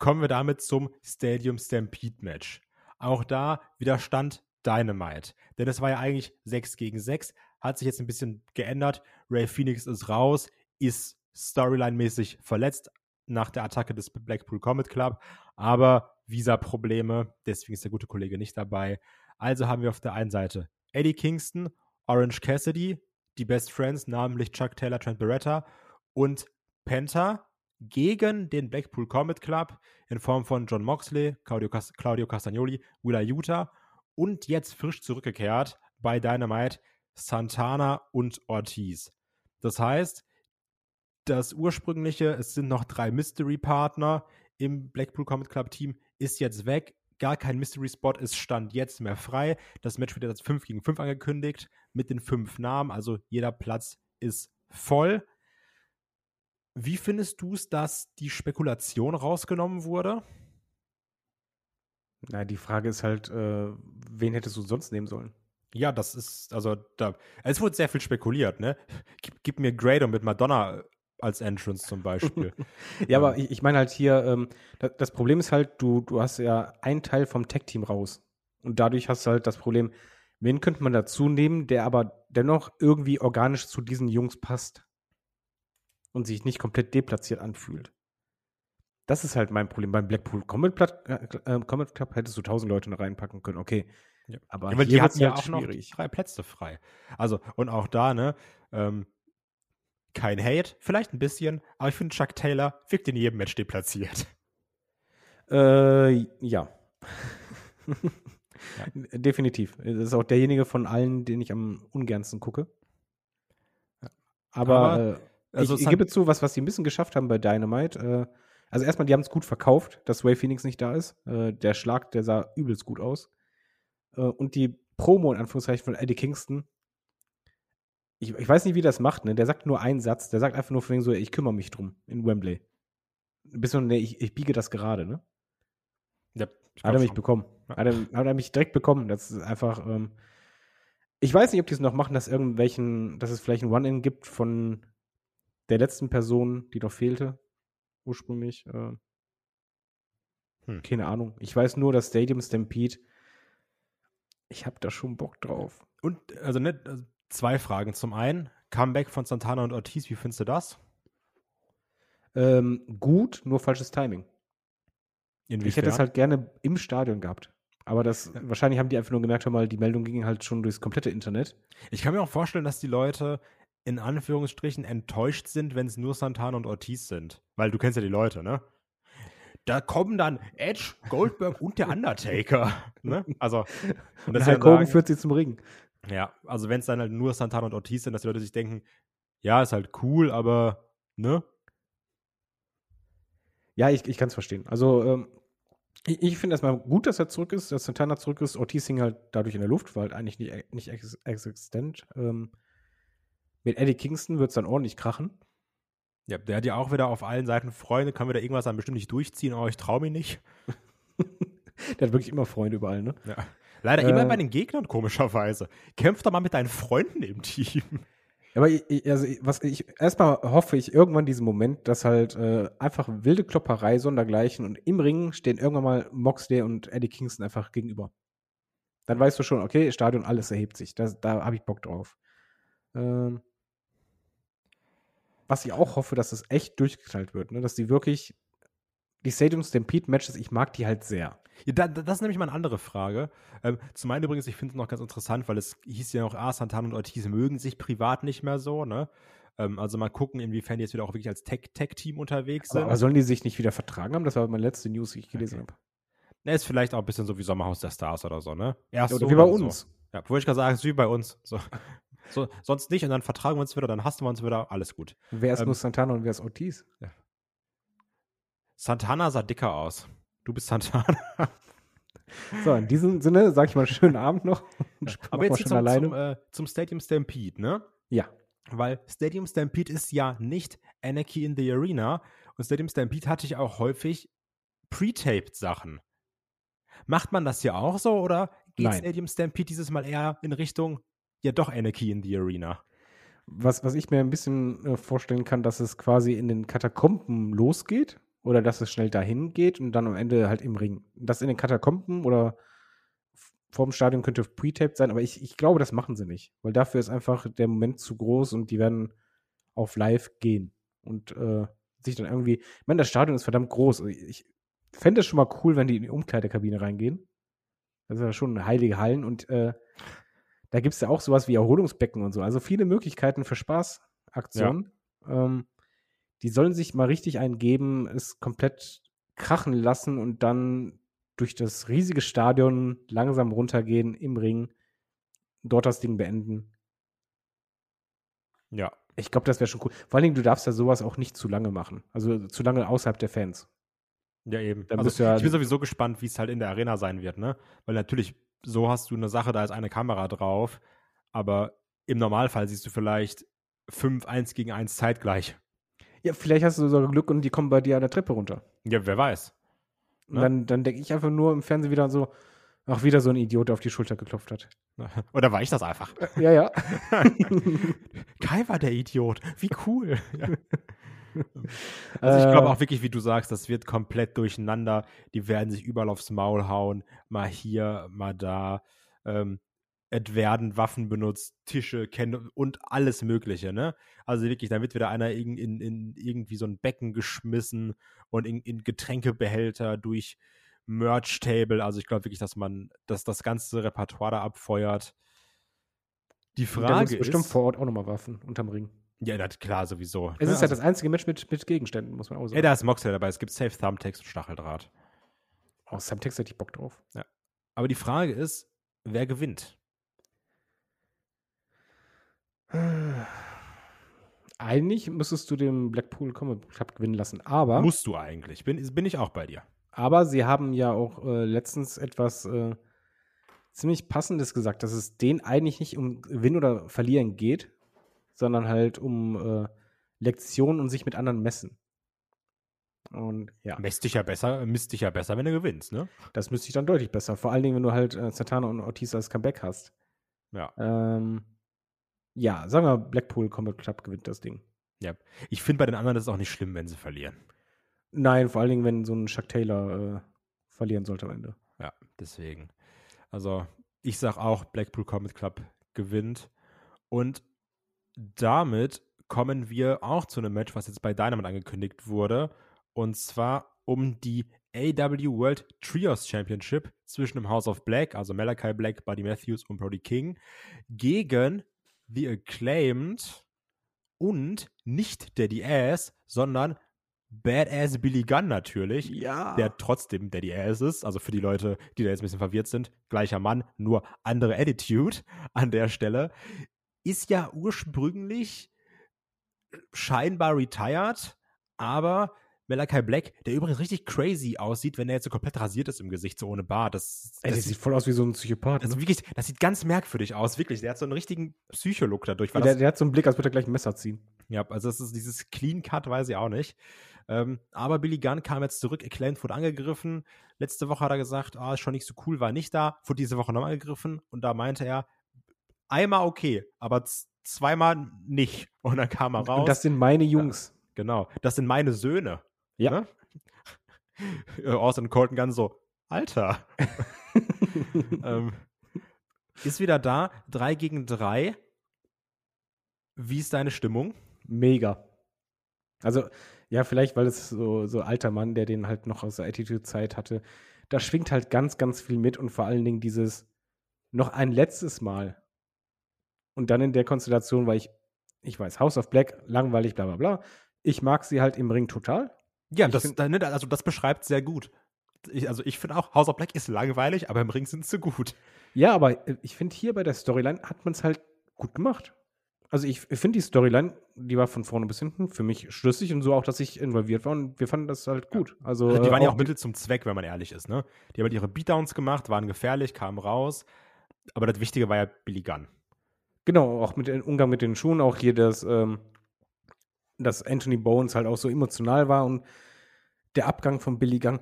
Kommen wir damit zum Stadium Stampede-Match. Auch da widerstand Dynamite. Denn es war ja eigentlich 6 gegen 6, hat sich jetzt ein bisschen geändert. Ray Phoenix ist raus, ist storyline-mäßig verletzt nach der Attacke des Blackpool Comet Club, aber Visa-Probleme, deswegen ist der gute Kollege nicht dabei. Also haben wir auf der einen Seite Eddie Kingston, Orange Cassidy, die Best Friends, namentlich Chuck Taylor, Trent Beretta und Penta gegen den Blackpool Comet Club in Form von John Moxley, Claudio, Cas Claudio Castagnoli, Willa Utah und jetzt frisch zurückgekehrt bei Dynamite Santana und Ortiz. Das heißt, das ursprüngliche, es sind noch drei Mystery-Partner im Blackpool Comet Club Team, ist jetzt weg. Gar kein Mystery-Spot ist Stand jetzt mehr frei. Das Match wird jetzt 5 gegen 5 angekündigt mit den fünf Namen, also jeder Platz ist voll. Wie findest du es, dass die Spekulation rausgenommen wurde? Na, die Frage ist halt, äh, wen hättest du sonst nehmen sollen? Ja, das ist, also da, es wurde sehr viel spekuliert, ne? Gib, gib mir Grado mit Madonna als Entrance zum Beispiel. Ja, aber ich, ich meine halt hier, ähm, das, das Problem ist halt, du, du hast ja einen Teil vom Tech-Team raus. Und dadurch hast du halt das Problem, wen könnte man dazu nehmen, der aber dennoch irgendwie organisch zu diesen Jungs passt und sich nicht komplett deplatziert anfühlt. Das ist halt mein Problem. Beim Blackpool Plat- äh, äh, Combat Club hättest du tausend Leute noch reinpacken können, okay. Ja. Aber Ja, die hatten ja halt auch noch schwierig. drei Plätze frei. Also, und auch da, ne, ähm, kein Hate, vielleicht ein bisschen, aber ich finde, Chuck Taylor wirkt in jedem Match deplatziert. Äh, ja. Definitiv. Das ist auch derjenige von allen, den ich am ungernsten gucke. Aber, Aber, äh, also ich, ich gebe zu, was, was die ein bisschen geschafft haben bei Dynamite. Äh, also erstmal, die haben es gut verkauft, dass Ray Phoenix nicht da ist. Äh, der Schlag, der sah übelst gut aus. Äh, und die Promo in Anführungszeichen von Eddie Kingston. Ich, ich weiß nicht, wie das macht, ne? Der sagt nur einen Satz, der sagt einfach nur von wegen so, ich kümmere mich drum in Wembley. Bis ne, ich, ich biege das gerade, ne? Ja, ich Hat er mich schon. bekommen. Ja. Hat, er, hat er mich direkt bekommen. Das ist einfach. Ähm, ich weiß nicht, ob die es noch machen, dass irgendwelchen, dass es vielleicht ein One-In gibt von der letzten Person, die noch fehlte. Ursprünglich. Äh, Hm. Keine Ahnung. Ich weiß nur, dass Stadium Stampede. Ich hab da schon Bock drauf. Und, also, ne, also zwei Fragen. Zum einen, Comeback von Santana und Ortiz, wie findest du das? Ähm, gut, nur falsches Timing. Inwiefern? Ich hätte es halt gerne im Stadion gehabt. Aber das, wahrscheinlich haben die einfach nur gemerkt, mal, die Meldung ging halt schon durchs komplette Internet. Ich kann mir auch vorstellen, dass die Leute in Anführungsstrichen enttäuscht sind, wenn es nur Santana und Ortiz sind. Weil du kennst ja die Leute, ne? Da kommen dann Edge, Goldberg und der Undertaker. ne? Also, Und dass Hulk Hogan führt sie zum Ring. ja, also wenn es dann halt nur Santana und Ortiz sind, dass die Leute sich denken, ja, ist halt cool, aber, ne? Ja, ich, ich kann es verstehen. Also, ähm, ich, ich finde erstmal gut, dass er zurück ist, dass Santana zurück ist. Ortiz hing halt dadurch in der Luft, war halt eigentlich nicht, nicht ex existent. Ähm, mit Eddie Kingston wird es dann ordentlich krachen. Ja, der hat ja auch wieder auf allen Seiten Freunde, kann wieder irgendwas dann bestimmt nicht durchziehen, aber ich traue mich nicht. Der hat wirklich immer Freunde überall, ne? Ja. Leider Äh. immer bei den Gegnern, komischerweise. Kämpf doch mal mit deinen Freunden im Team. Aber ich, also was ich erstmal hoffe ich irgendwann diesen Moment, dass halt äh, einfach wilde Klopperei sondergleichen und im Ring stehen irgendwann mal Moxley und Eddie Kingston einfach gegenüber. Dann weißt du schon, okay, Stadion, alles erhebt sich. Das, da habe ich Bock drauf. Ähm, was ich auch hoffe, dass es echt durchgeknallt wird, ne? dass die wirklich die Stadium Stampede Matches, ich mag die halt sehr. Ja, da, da- das ist nämlich mal eine andere Frage. Ähm, zum einen übrigens, ich finde es noch ganz interessant, weil es hieß ja noch, ah, Santana und Ortiz mögen sich privat nicht mehr so, ne? Ähm, also mal gucken, inwiefern die jetzt wieder auch wirklich als Tech-Tech-Team unterwegs sind. aber sollen die sich nicht wieder vertragen haben? Das war meine letzte News, die ich gelesen Okay. habe. Ne, ist vielleicht auch ein bisschen so wie Sommerhaus der Stars oder so, ne? Erst Oder so, wie bei uns. So. Ja, wollte ich gerade sagen, ist wie bei uns. So. So, sonst nicht und dann vertragen wir uns wieder, dann hassen wir uns wieder, alles gut. Wer ist Ähm, nur Santana und wer ist Ortiz? Santana sah dicker aus. Du bist Santana. So, in diesem Sinne sage ich mal schönen Abend noch. Aber jetzt zum, alleine. zum, äh, zum Stadium Stampede, ne? ja. Weil Stadium Stampede ist ja nicht Anarchy in the Arena und Stadium Stampede hatte ich auch häufig pre-taped Sachen. Macht man das hier auch so oder geht Nein. Stadium Stampede dieses Mal eher in Richtung, ja doch Anarchy in the Arena? Was, was ich mir ein bisschen äh, vorstellen kann, dass es quasi in den Katakomben losgeht oder dass es schnell dahin geht und dann am Ende halt im Ring. Das in den Katakomben oder vorm Stadion könnte pre-taped sein, aber ich, ich glaube, das machen sie nicht, weil dafür ist einfach der Moment zu groß und die werden auf live gehen und äh, sich dann irgendwie. Ich meine, das Stadion ist verdammt groß. Also Ich fände es schon mal cool, wenn die in die Umkleidekabine reingehen. Das ist ja schon heilige Hallen und äh, da gibt es ja auch sowas wie Erholungsbecken und so. Also viele Möglichkeiten für Spaßaktionen. Ähm, die sollen sich mal richtig eingeben, es komplett krachen lassen und dann durch das riesige Stadion langsam runtergehen im Ring, dort das Ding beenden. Ja. Ich glaube, das wäre schon cool. Vor allen Dingen, du darfst ja sowas auch nicht zu lange machen. Also zu lange außerhalb der Fans. Ja, eben. Dann Also, ja- ich bin sowieso gespannt, wie es halt in der Arena sein wird, ne? Weil natürlich, so hast du eine Sache, da ist eine Kamera drauf, aber im Normalfall siehst du vielleicht fünf 1 gegen 1 zeitgleich. Ja, vielleicht hast du sogar Glück und die kommen bei dir an der Treppe runter. Ja, wer weiß. Ja. dann, dann denke ich einfach nur im Fernsehen wieder so, ach, wieder so ein Idiot, der auf die Schulter geklopft hat. Oder war ich das einfach? Ja, ja. Kai war der Idiot. Wie cool. Ja. Also ich Äh, glaube auch wirklich, wie du sagst, das wird komplett durcheinander. Die werden sich überall aufs Maul hauen. Mal hier, mal da. Ähm, es werden Waffen benutzt, Tische, Ken und alles Mögliche, ne? Also wirklich, da wird wieder einer in, in, in irgendwie so ein Becken geschmissen und in, in Getränkebehälter durch Merch-Table. Also ich glaube wirklich, dass man, dass das ganze Repertoire da abfeuert. Die Da Frage gibt's bestimmt ist, vor Ort auch nochmal Waffen unterm Ring. Ja, das, klar, sowieso. Es ne? ist ja das einzige Match mit, mit Gegenständen, muss man auch Ey, sagen. da ist Moxley dabei. Es gibt Safe Thumbtacks und Stacheldraht. Oh, Tex hätte ich Bock drauf. Aber die Frage ist, wer gewinnt? Eigentlich müsstest du den Blackpool Combat Club gewinnen lassen, aber, Musst du eigentlich. Bin, bin ich auch bei dir. aber sie haben ja auch äh, letztens etwas äh, ziemlich Passendes gesagt, dass es denen eigentlich nicht um Gewinnen oder Verlieren geht, sondern halt um äh, Lektionen und sich mit anderen messen. Und ja, Messt dich ja besser, misst dich ja besser, wenn du gewinnst, ne? das müsste ich dann deutlich besser. Vor allen Dingen, wenn du halt äh, Santana und Ortiz als Comeback hast. Ja. Ähm, ja, sagen wir, Blackpool Combat Club gewinnt das Ding. Ich finde bei den anderen ist es auch nicht schlimm, wenn sie verlieren. Nein, vor allen Dingen, wenn so ein Chuck Taylor äh, verlieren sollte am Ende. Ja, deswegen. Also, ich sag auch, Blackpool Combat Club gewinnt. Und damit kommen wir auch zu einem Match, was jetzt bei Dynamite angekündigt wurde. Und zwar um die AW World Trios Championship zwischen dem House of Black, also Malachi Black, Buddy Matthews und Brody King, gegen The Acclaimed und nicht Daddy Ass, sondern Badass Billy Gunn natürlich Ja. der trotzdem Daddy Ass ist. Also für die Leute, die da jetzt ein bisschen verwirrt sind, gleicher Mann, nur andere Attitude an der Stelle. Ist ja ursprünglich scheinbar retired, aber Malachi Black, der übrigens richtig crazy aussieht, wenn er jetzt so komplett rasiert ist im Gesicht, so ohne Bart. Das, Ey, das, der sieht voll aus wie so ein Psychopath. also ne? wirklich, das sieht ganz merkwürdig aus, wirklich. Der hat so einen richtigen Psycholook dadurch. Weil der, der hat so einen Blick, als würde er gleich ein Messer ziehen. ja, also das ist dieses Clean Cut, weiß ich auch nicht. Ähm, aber Billy Gunn kam jetzt zurück, Acclaimed wurde angegriffen. Letzte Woche hat er gesagt, ah, ist schon nicht so cool, war nicht da. Wurde diese Woche nochmal angegriffen und da meinte er, einmal okay, aber zweimal nicht. Und dann kam er raus. Und das sind meine Jungs. genau, das sind meine Söhne. Ja. Ne? Austin Colton ganz so, Alter. ähm, ist wieder da, drei gegen drei. Wie ist deine Stimmung? Mega. Also, ja, vielleicht, weil es so, so alter Mann, der den halt noch aus der Attitude-Zeit hatte. Da schwingt halt ganz, ganz viel mit und vor allen Dingen dieses noch ein letztes Mal. Und dann in der Konstellation, weil ich, ich weiß, House of Black, langweilig, bla bla bla. Ich mag sie halt im Ring total. Ja, Ich das, find- ne, also das beschreibt sehr gut. Ich, also ich finde auch, House of Black ist langweilig, aber im Ring sind sie gut. Ja, aber äh, ich finde hier bei der Storyline hat man es halt gut gemacht. Also ich, finde die Storyline, die war von vorne bis hinten für mich schlüssig und so auch, dass ich involviert war und wir fanden das halt gut. Also, Also die waren ja auch Mittel zum Zweck, wenn man ehrlich ist, ne? Die haben halt ihre Beatdowns gemacht, waren gefährlich, kamen raus. Aber das Wichtige war ja Billy Gunn. Genau, auch mit dem Umgang mit den Schuhen, auch hier das, ähm, dass Anthony Bones halt auch so emotional war und der Abgang von Billy Gunn.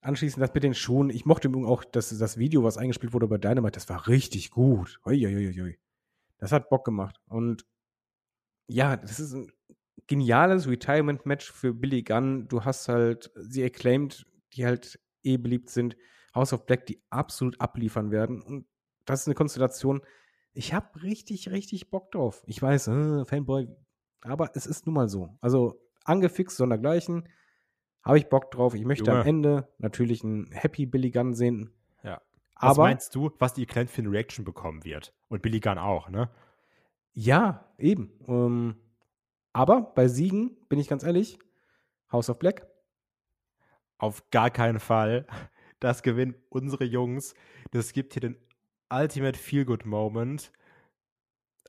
Anschließend das mit den Schuhen. Ich mochte übrigens auch das, das Video, was eingespielt wurde bei Dynamite, das war richtig gut. Uiuiuiui. Das hat Bock gemacht. Und ja, das ist ein geniales Retirement-Match für Billy Gunn. Du hast halt sie acclaimed, die halt eh beliebt sind. House of Black, die absolut abliefern werden. Und das ist eine Konstellation, ich habe richtig, richtig Bock drauf. Ich weiß, äh, Fanboy, aber es ist nun mal so. Also angefixt, sondergleichen, habe ich Bock drauf. Ich möchte Junge. am Ende natürlich einen Happy Billy Gunn sehen. Ja. Was Aber meinst du, was die für eine Reaction bekommen wird? Und Billy Gunn auch, ne? ja, eben. Ähm, aber bei Siegen, bin ich ganz ehrlich, House of Black. Auf gar keinen Fall. Das gewinnen unsere Jungs. Das gibt hier den Ultimate Feel-Good Moment.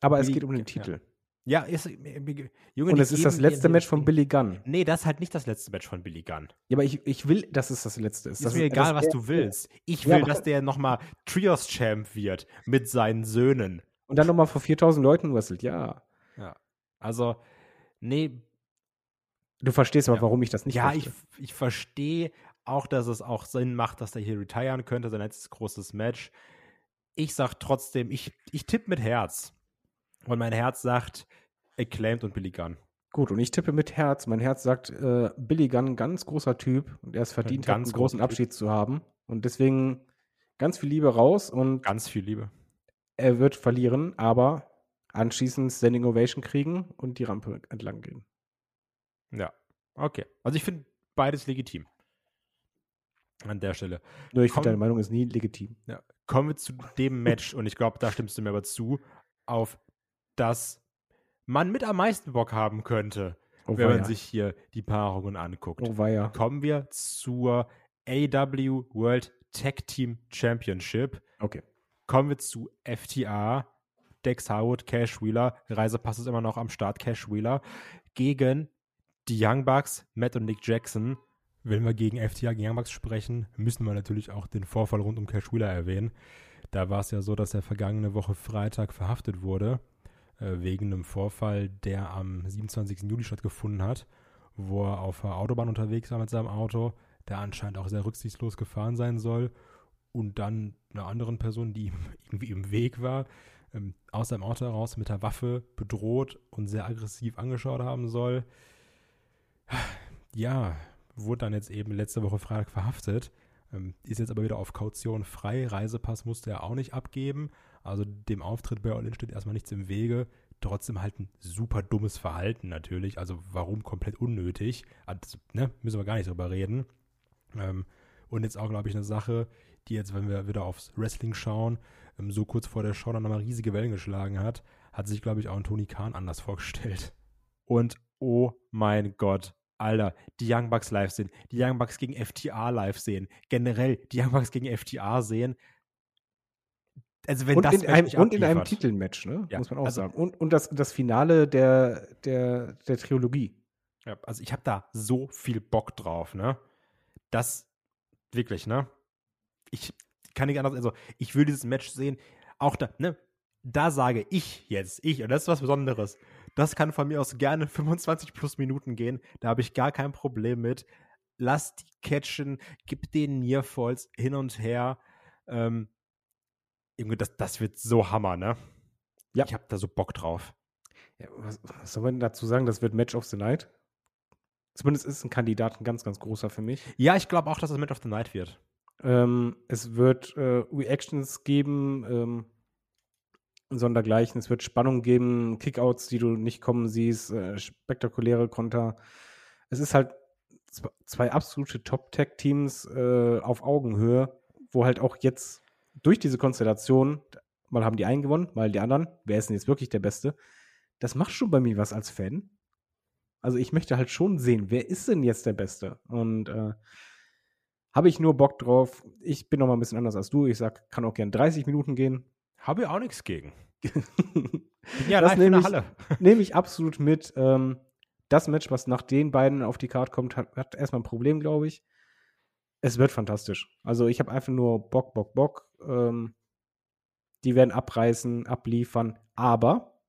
Aber es Billy- geht um den ja. Titel. Ja, ist, äh, Junge, Und es ist das letzte Match von Billy Gunn. Nee, das ist halt nicht das letzte Match von Billy Gunn. Ja, aber ich, ich will, dass es das letzte ist. Ist Das mir egal, das was du willst. Ich Ja, will, aber- dass der nochmal Trios-Champ wird mit seinen Söhnen. Und dann nochmal vor 4000 Leuten wrestelt, ja. Also, nee, Du verstehst aber, Ja. warum ich das nicht ja, ich, möchte. ich verstehe auch, dass es auch Sinn macht, dass der hier retiren könnte, sein letztes großes Match. Ich sag trotzdem, ich, ich tippe mit Herz. Und mein Herz sagt Acclaimed und Billy Gunn. Gut, und ich tippe mit Herz. Mein Herz sagt, äh, Billy Gunn, ganz großer Typ. Und er es verdient, einen großen Typ. Abschied zu haben. Und deswegen ganz viel Liebe raus. Und Ganz viel Liebe. er wird verlieren, aber anschließend Standing Ovation kriegen und die Rampe entlang gehen. Ja, okay. Also ich finde beides legitim. An der Stelle. Nur ich finde, deine Meinung ist nie legitim. Ja. Kommen wir zu dem Match, und ich glaube, da stimmst du mir aber zu, auf das man mit am meisten Bock haben könnte, Oh, wenn man sich hier die Paarungen anguckt. Oh, weia. Kommen wir zur AW World Tag Team Championship. Okay. Kommen wir zu FTA. Dex Harwood, Cash Wheeler, Reisepass ist immer noch am Start, Cash Wheeler, gegen die Young Bucks, Matt und Nick Jackson. Wenn wir gegen FTA, gegen sprechen, müssen wir natürlich auch den Vorfall rund um Cash Wheeler erwähnen. Da war es ja so, dass er vergangene Woche Freitag verhaftet wurde, äh, wegen einem Vorfall, der am 27. Juli stattgefunden hat, wo er auf der Autobahn unterwegs war mit seinem Auto, der anscheinend auch sehr rücksichtslos gefahren sein soll und dann einer anderen Person, die irgendwie im Weg war, ähm, aus seinem Auto heraus mit der Waffe bedroht und sehr aggressiv angeschaut haben soll. Ja, wurde dann jetzt eben letzte Woche Freitag verhaftet, ähm, ist jetzt aber wieder auf Kaution frei. Reisepass musste er auch nicht abgeben. Also dem Auftritt bei All In steht erstmal nichts im Wege. Trotzdem halt ein super dummes Verhalten natürlich. Also warum komplett unnötig? Also, ne, müssen wir gar nicht drüber reden. Ähm, und jetzt auch, glaube ich, eine Sache, die jetzt, wenn wir wieder aufs Wrestling schauen, ähm, so kurz vor der Show dann nochmal riesige Wellen geschlagen hat, hat sich, glaube ich, auch ein Tony Khan anders vorgestellt. Und oh mein Gott, Alter, die Young Bucks live sehen, die Young Bucks gegen FTA live sehen, generell die Young Bucks gegen FTA sehen. Also wenn Und, das in einem, und in einem Titelmatch, ne? Ja, Muss man auch also- sagen. Und, und das, das Finale der, der, der Trilogie. Ja, also ich habe da so viel Bock drauf, ne? Das wirklich, ne? Ich kann nicht anders, also ich will dieses Match sehen. Auch da, ne? Da sage ich jetzt, ich, und das ist was Besonderes. Das kann von mir aus gerne 25 plus Minuten gehen. Da habe ich gar kein Problem mit. Lass die catchen, gib den Nearfalls hin und her. Ähm, das, das wird so Hammer, ne? Ja. Ich habe da so Bock drauf. Ja, was, was soll man dazu sagen? Das wird Match of the Night. Zumindest ist ein Kandidat ein ganz, ganz großer für mich. Ja, ich glaube auch, dass das Match of the Night wird. Ähm, es wird äh, Reactions geben, ähm, sondergleichen. Es wird Spannung geben, Kickouts, die du nicht kommen siehst, äh, spektakuläre Konter. Es ist halt zw- zwei absolute Top-Tech-Teams äh, auf Augenhöhe, wo halt auch jetzt durch diese Konstellation, mal haben die einen gewonnen, mal die anderen. Wer ist denn jetzt wirklich der Beste? Das macht schon bei mir was als Fan. Also ich möchte halt schon sehen, wer ist denn jetzt der Beste? Und äh, habe ich nur Bock drauf. Ich bin noch mal ein bisschen anders als du. Ich sag, kann auch gern 30 Minuten gehen. Habe ich auch nichts gegen. Ja, Das nehme ich-. Nehme ich absolut mit. Ähm, das Match, was nach den beiden auf die Karte kommt, hat, hat erstmal ein Problem, glaube ich. Es wird fantastisch. Also ich habe einfach nur Bock, Bock, Bock. Ähm, die werden abreißen, abliefern. Aber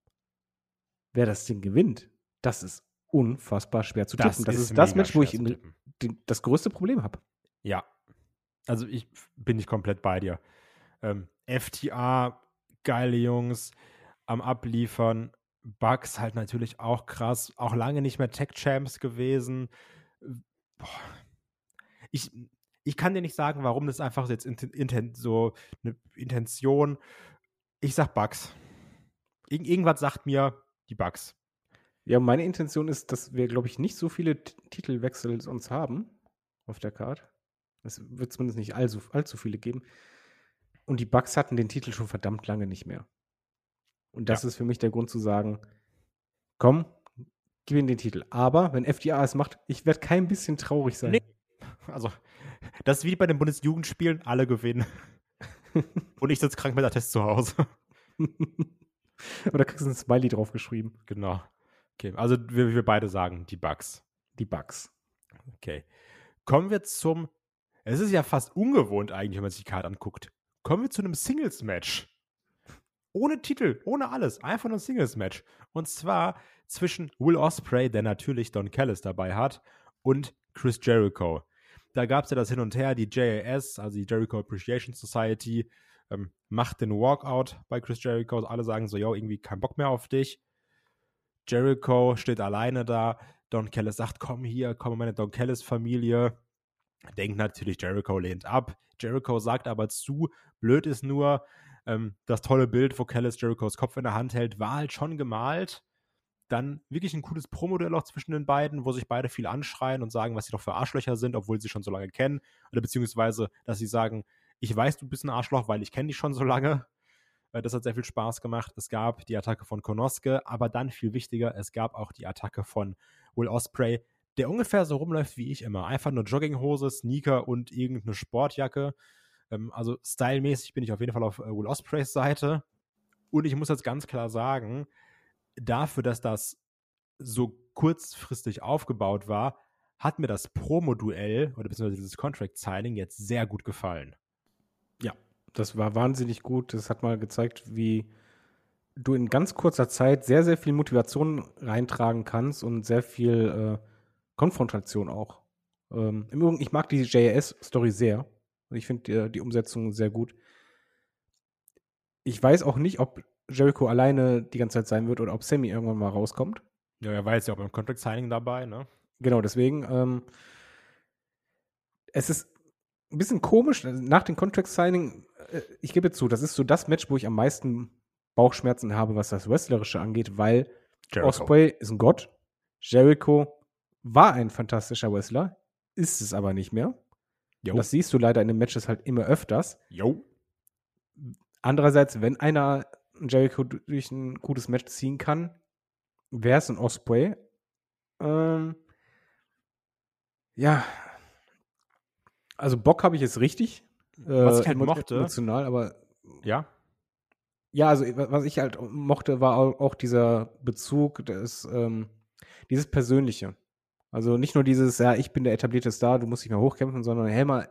wer das Ding gewinnt, das ist unfassbar schwer zu tippen. Das ist, das mega Match, wo ich in, den, das größte Problem habe. Ja. Also ich bin ich komplett bei dir. Ähm, FTA, geile Jungs, am Abliefern. Bugs halt natürlich auch krass. Auch lange nicht mehr Tech-Champs gewesen. Boah. Ich, ich kann dir nicht sagen, warum das einfach jetzt inten, inten, so eine Intention. Ich sag Bugs. Ir irgendwas sagt mir die Bugs. Ja, meine Intention ist, dass wir, glaube ich, nicht so viele T Titelwechsel uns haben auf der Karte. Es wird zumindest nicht allzu, allzu viele geben. Und die Bucks hatten den Titel schon verdammt lange nicht mehr. Und das Ja. ist für mich der Grund zu sagen, komm, gib ihnen den Titel. Aber wenn FDA es macht, ich werde kein bisschen traurig sein. Nee. Also, das ist wie bei den Bundesjugendspielen, alle gewinnen. Und ich sitze krank mit der Test zu Hause. Oder kriegst du ein Smiley draufgeschrieben. Genau. Okay, also wir, wir beide sagen die Bugs. Die Bucks. Okay. Kommen wir zum. Es ist ja fast ungewohnt eigentlich, wenn man sich die Karte anguckt. Kommen wir zu einem Singles-Match. Ohne Titel, ohne alles. Einfach nur ein Singles-Match. Und zwar zwischen Will Osprey, der natürlich Don Callis dabei hat, und Chris Jericho. Da gab es ja das Hin und Her, die JAS, also die Jericho Appreciation Society, ähm, macht den Walkout bei Chris Jericho. Alle sagen so, yo, irgendwie kein Bock mehr auf dich. Jericho steht alleine da. Don Callis sagt, komm hier, komm in meine Don Callis-Familie. Denkt natürlich, Jericho lehnt ab. Jericho sagt aber zu, blöd ist nur, ähm, das tolle Bild, wo Callis Jerichos Kopf in der Hand hält, war halt schon gemalt. Dann wirklich ein cooles Promodell auch zwischen den beiden, wo sich beide viel anschreien und sagen, was sie doch für Arschlöcher sind, obwohl sie schon so lange kennen. Oder beziehungsweise, dass sie sagen, ich weiß, du bist ein Arschloch, weil ich kenne dich schon so lange. Äh, Das hat sehr viel Spaß gemacht. Es gab die Attacke von Konoske, aber dann viel wichtiger, es gab auch die Attacke von Will Osprey, der ungefähr so rumläuft wie ich immer. Einfach nur Jogginghose, Sneaker und irgendeine Sportjacke. Ähm, also stylmäßig bin ich auf jeden Fall auf äh, Will Ospreys Seite. Und ich muss jetzt ganz klar sagen, dafür, dass das so kurzfristig aufgebaut war, hat mir das Promo-Duell oder beziehungsweise dieses Contract-Signing jetzt sehr gut gefallen. Das war wahnsinnig gut. Das hat mal gezeigt, wie du in ganz kurzer Zeit sehr, sehr viel Motivation reintragen kannst und sehr viel äh, Konfrontation auch. Ähm, Im Übrigen, ich mag die JS-Story sehr. Ich finde die, die Umsetzung sehr gut. Ich weiß auch nicht, ob Jericho alleine die ganze Zeit sein wird oder ob Sammy irgendwann mal rauskommt. Ja, er war jetzt ja auch beim Contract-Signing dabei, ne? Genau, deswegen. Ähm, es ist ein bisschen komisch. also Nach dem Contract Signing, äh, ich gebe zu, das ist so das Match, wo ich am meisten Bauchschmerzen habe, was das Wrestlerische angeht, weil Osprey ist ein Gott. Jericho war ein fantastischer Wrestler, ist es aber nicht mehr. Jo. Das siehst du leider in den Matches halt immer öfters. Jo. Andererseits, wenn einer Jericho durch ein gutes Match ziehen kann, wäre es ein Osprey. Ähm, ja. Also Bock habe ich jetzt richtig. Was ich halt mochte- Emotional, aber Ja. ja, also wa- was ich halt mochte, war au- auch dieser Bezug, des, ähm, dieses Persönliche. Also nicht nur dieses, ja, ich bin der etablierte Star, du musst dich mal hochkämpfen, sondern hey mal,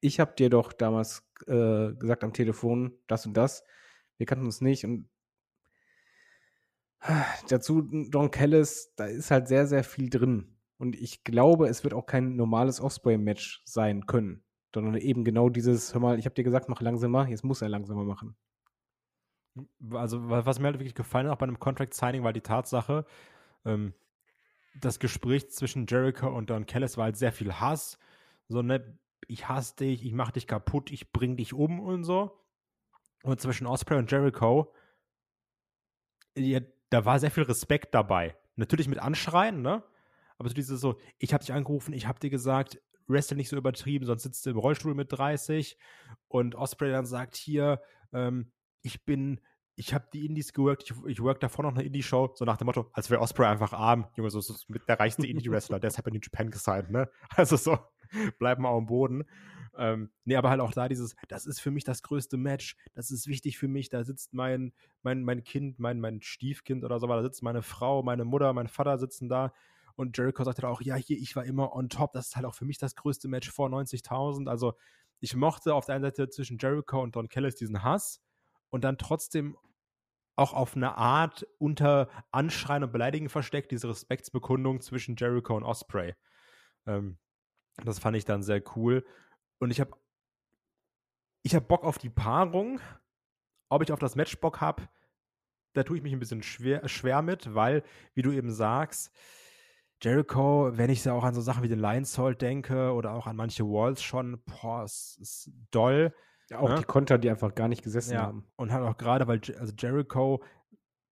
ich habe dir doch damals äh, gesagt am Telefon, das und das, wir kannten uns nicht und dazu Don Callis, da ist halt sehr, sehr viel drin. Und ich glaube, es wird auch kein normales Osprey-Match sein können, sondern eben genau dieses, hör mal, ich habe dir gesagt, mach langsamer, jetzt muss er langsamer machen. Also, wa- was mir halt wirklich gefallen hat, auch bei einem Contract-Signing, war die Tatsache, ähm, das Gespräch zwischen Jericho und Don Callis war halt sehr viel Hass. So, ne, ich hasse dich, ich mach dich kaputt, ich bring dich um und so. Und zwischen Osprey und Jericho, ja, da war sehr viel Respekt dabei. Natürlich mit Anschreien, ne? Aber so dieses so, ich hab dich angerufen, ich hab dir gesagt, wrestle nicht so übertrieben, sonst sitzt du im Rollstuhl mit 30. Und Osprey dann sagt hier, ähm, ich bin, ich habe die Indies geworkt, ich, ich work davor noch eine Indie-Show, so nach dem Motto, als wäre Osprey einfach arm, Junge, so, so mit der reichste Indie-Wrestler, der ist halt in Japan gesigned, ne? Also so, bleib mal am Boden. Ähm, nee, aber halt auch da dieses, das ist für mich das größte Match, das ist wichtig für mich, da sitzt mein, mein, mein Kind, mein, mein Stiefkind oder so, da sitzt meine Frau, meine Mutter, mein Vater sitzen da und Jericho sagt halt auch, ja, hier, ich war immer on top, das ist halt auch für mich das größte Match vor 90.000, also ich mochte auf der einen Seite zwischen Jericho und Don Callis diesen Hass und dann trotzdem auch auf eine Art unter Anschreien und Beleidigen versteckt, diese Respektsbekundung zwischen Jericho und Osprey. Ähm, das fand ich dann sehr cool. Und ich habe ich hab Bock auf die Paarung. Ob ich auf das Match Bock habe, da tue ich mich ein bisschen schwer, schwer mit, weil, wie du eben sagst, Jericho, wenn ich so auch an so Sachen wie den Lions Hold denke oder auch an manche Walls schon, boah, es ist doll. Ja, auch ne? die Konter, die einfach gar nicht gesessen Ja, haben. und halt auch gerade, weil also Jericho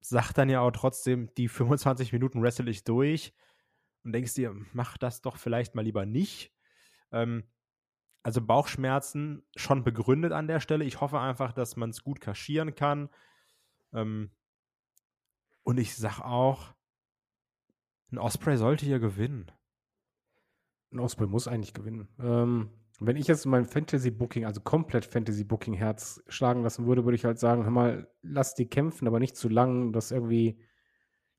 sagt dann ja auch trotzdem, die 25 Minuten wrestle ich durch und denkst dir, mach das doch vielleicht mal lieber nicht. Ähm, also Bauchschmerzen schon begründet an der Stelle. Ich hoffe einfach, dass man es gut kaschieren kann. Ähm, und ich sag auch, ein Osprey sollte hier gewinnen. Ein Osprey muss eigentlich gewinnen. Ähm, wenn ich jetzt mein Fantasy-Booking, also komplett Fantasy-Booking-Herz schlagen lassen würde, würde ich halt sagen, hör mal, lass die kämpfen, aber nicht zu lang, dass irgendwie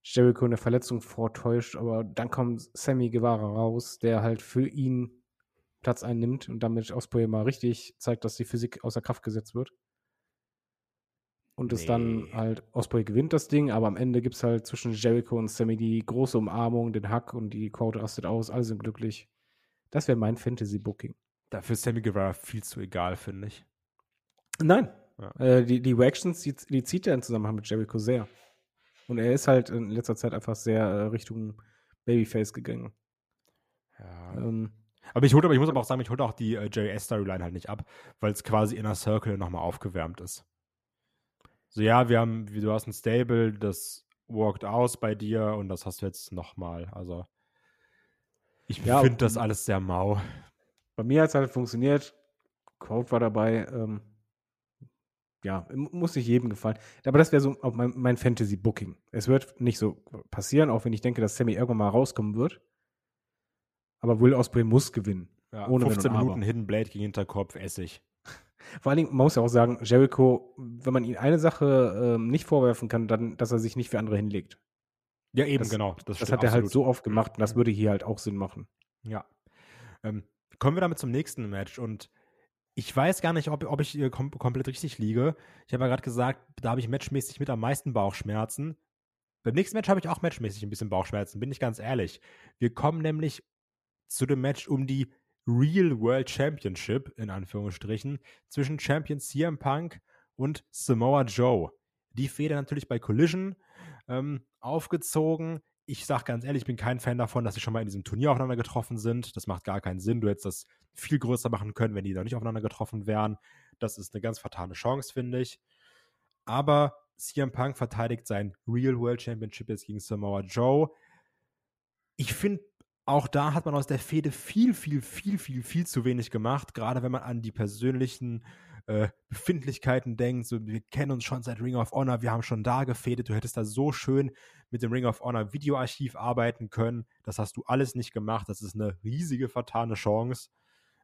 Jericho eine Verletzung vortäuscht, aber dann kommt Sammy Guevara raus, der halt für ihn Platz einnimmt und damit Osprey mal richtig zeigt, dass die Physik außer Kraft gesetzt wird. Und es dann Nee. halt, Osprey gewinnt das Ding, aber am Ende gibt es halt zwischen Jericho und Sammy die große Umarmung, den Hack und die Crowd rastet aus, alle sind glücklich. Das wäre mein Fantasy-Booking. Dafür ist Sammy Guevara viel zu egal, finde ich. Nein. Ja. Äh, die, die Reactions, die, die zieht er im Zusammenhang mit Jericho sehr. Und er ist halt in letzter Zeit einfach sehr äh, Richtung Babyface gegangen. Ja. Ähm, Aber ich, hol, aber ich muss aber auch sagen, ich hole auch die äh, JS-Storyline halt nicht ab, weil es quasi Inner Circle nochmal aufgewärmt ist. So, ja, wir haben, wie du hast ein Stable, das walked aus bei dir und das hast du jetzt nochmal. Also, ich Ja, finde das alles sehr mau. Bei mir hat es halt funktioniert. Quote war dabei. Ähm, ja, muss nicht jedem gefallen. Aber das wäre so auch mein, mein Fantasy-Booking. Es wird nicht so passieren, auch wenn ich denke, dass Sammy irgendwann mal rauskommen wird. Aber Will Osprey muss gewinnen. Ja, Ohne Wenn 15 und Aber. Minuten Hidden Blade gegen Hinterkopf, Essig. Vor allen Dingen, man muss ja auch sagen, Jericho, wenn man ihm eine Sache ähm, nicht vorwerfen kann, dann, dass er sich nicht für andere hinlegt. Ja, eben, Das- genau. Das, Das hat er halt so oft gemacht und das würde hier halt auch Sinn machen. Ja. Ähm, kommen wir damit zum nächsten Match und ich weiß gar nicht, ob, ob ich hier kom komplett richtig liege. Ich habe ja gerade gesagt, da habe ich matchmäßig mit am meisten Bauchschmerzen. Beim nächsten Match habe ich auch matchmäßig ein bisschen Bauchschmerzen, bin ich ganz ehrlich. Wir kommen nämlich zu dem Match um die Real World Championship, in Anführungsstrichen, zwischen Champion CM Punk und Samoa Joe. Die Feder natürlich bei Collision ähm, aufgezogen. Ich sag ganz ehrlich, ich bin kein Fan davon, dass sie schon mal in diesem Turnier aufeinander getroffen sind. Das macht gar keinen Sinn. Du hättest das viel größer machen können, wenn die da nicht aufeinander getroffen wären. Das ist eine ganz fatale Chance, finde ich. Aber CM Punk verteidigt sein Real World Championship jetzt gegen Samoa Joe. Ich finde, auch da hat man aus der Fehde viel, viel, viel, viel, viel zu wenig gemacht. Gerade wenn man an die persönlichen äh, Befindlichkeiten denkt. So, wir kennen uns schon seit Ring of Honor, wir haben schon da gefädet. Du hättest da so schön mit dem Ring of Honor Videoarchiv arbeiten können. Das hast du alles nicht gemacht. Das ist eine riesige vertane Chance.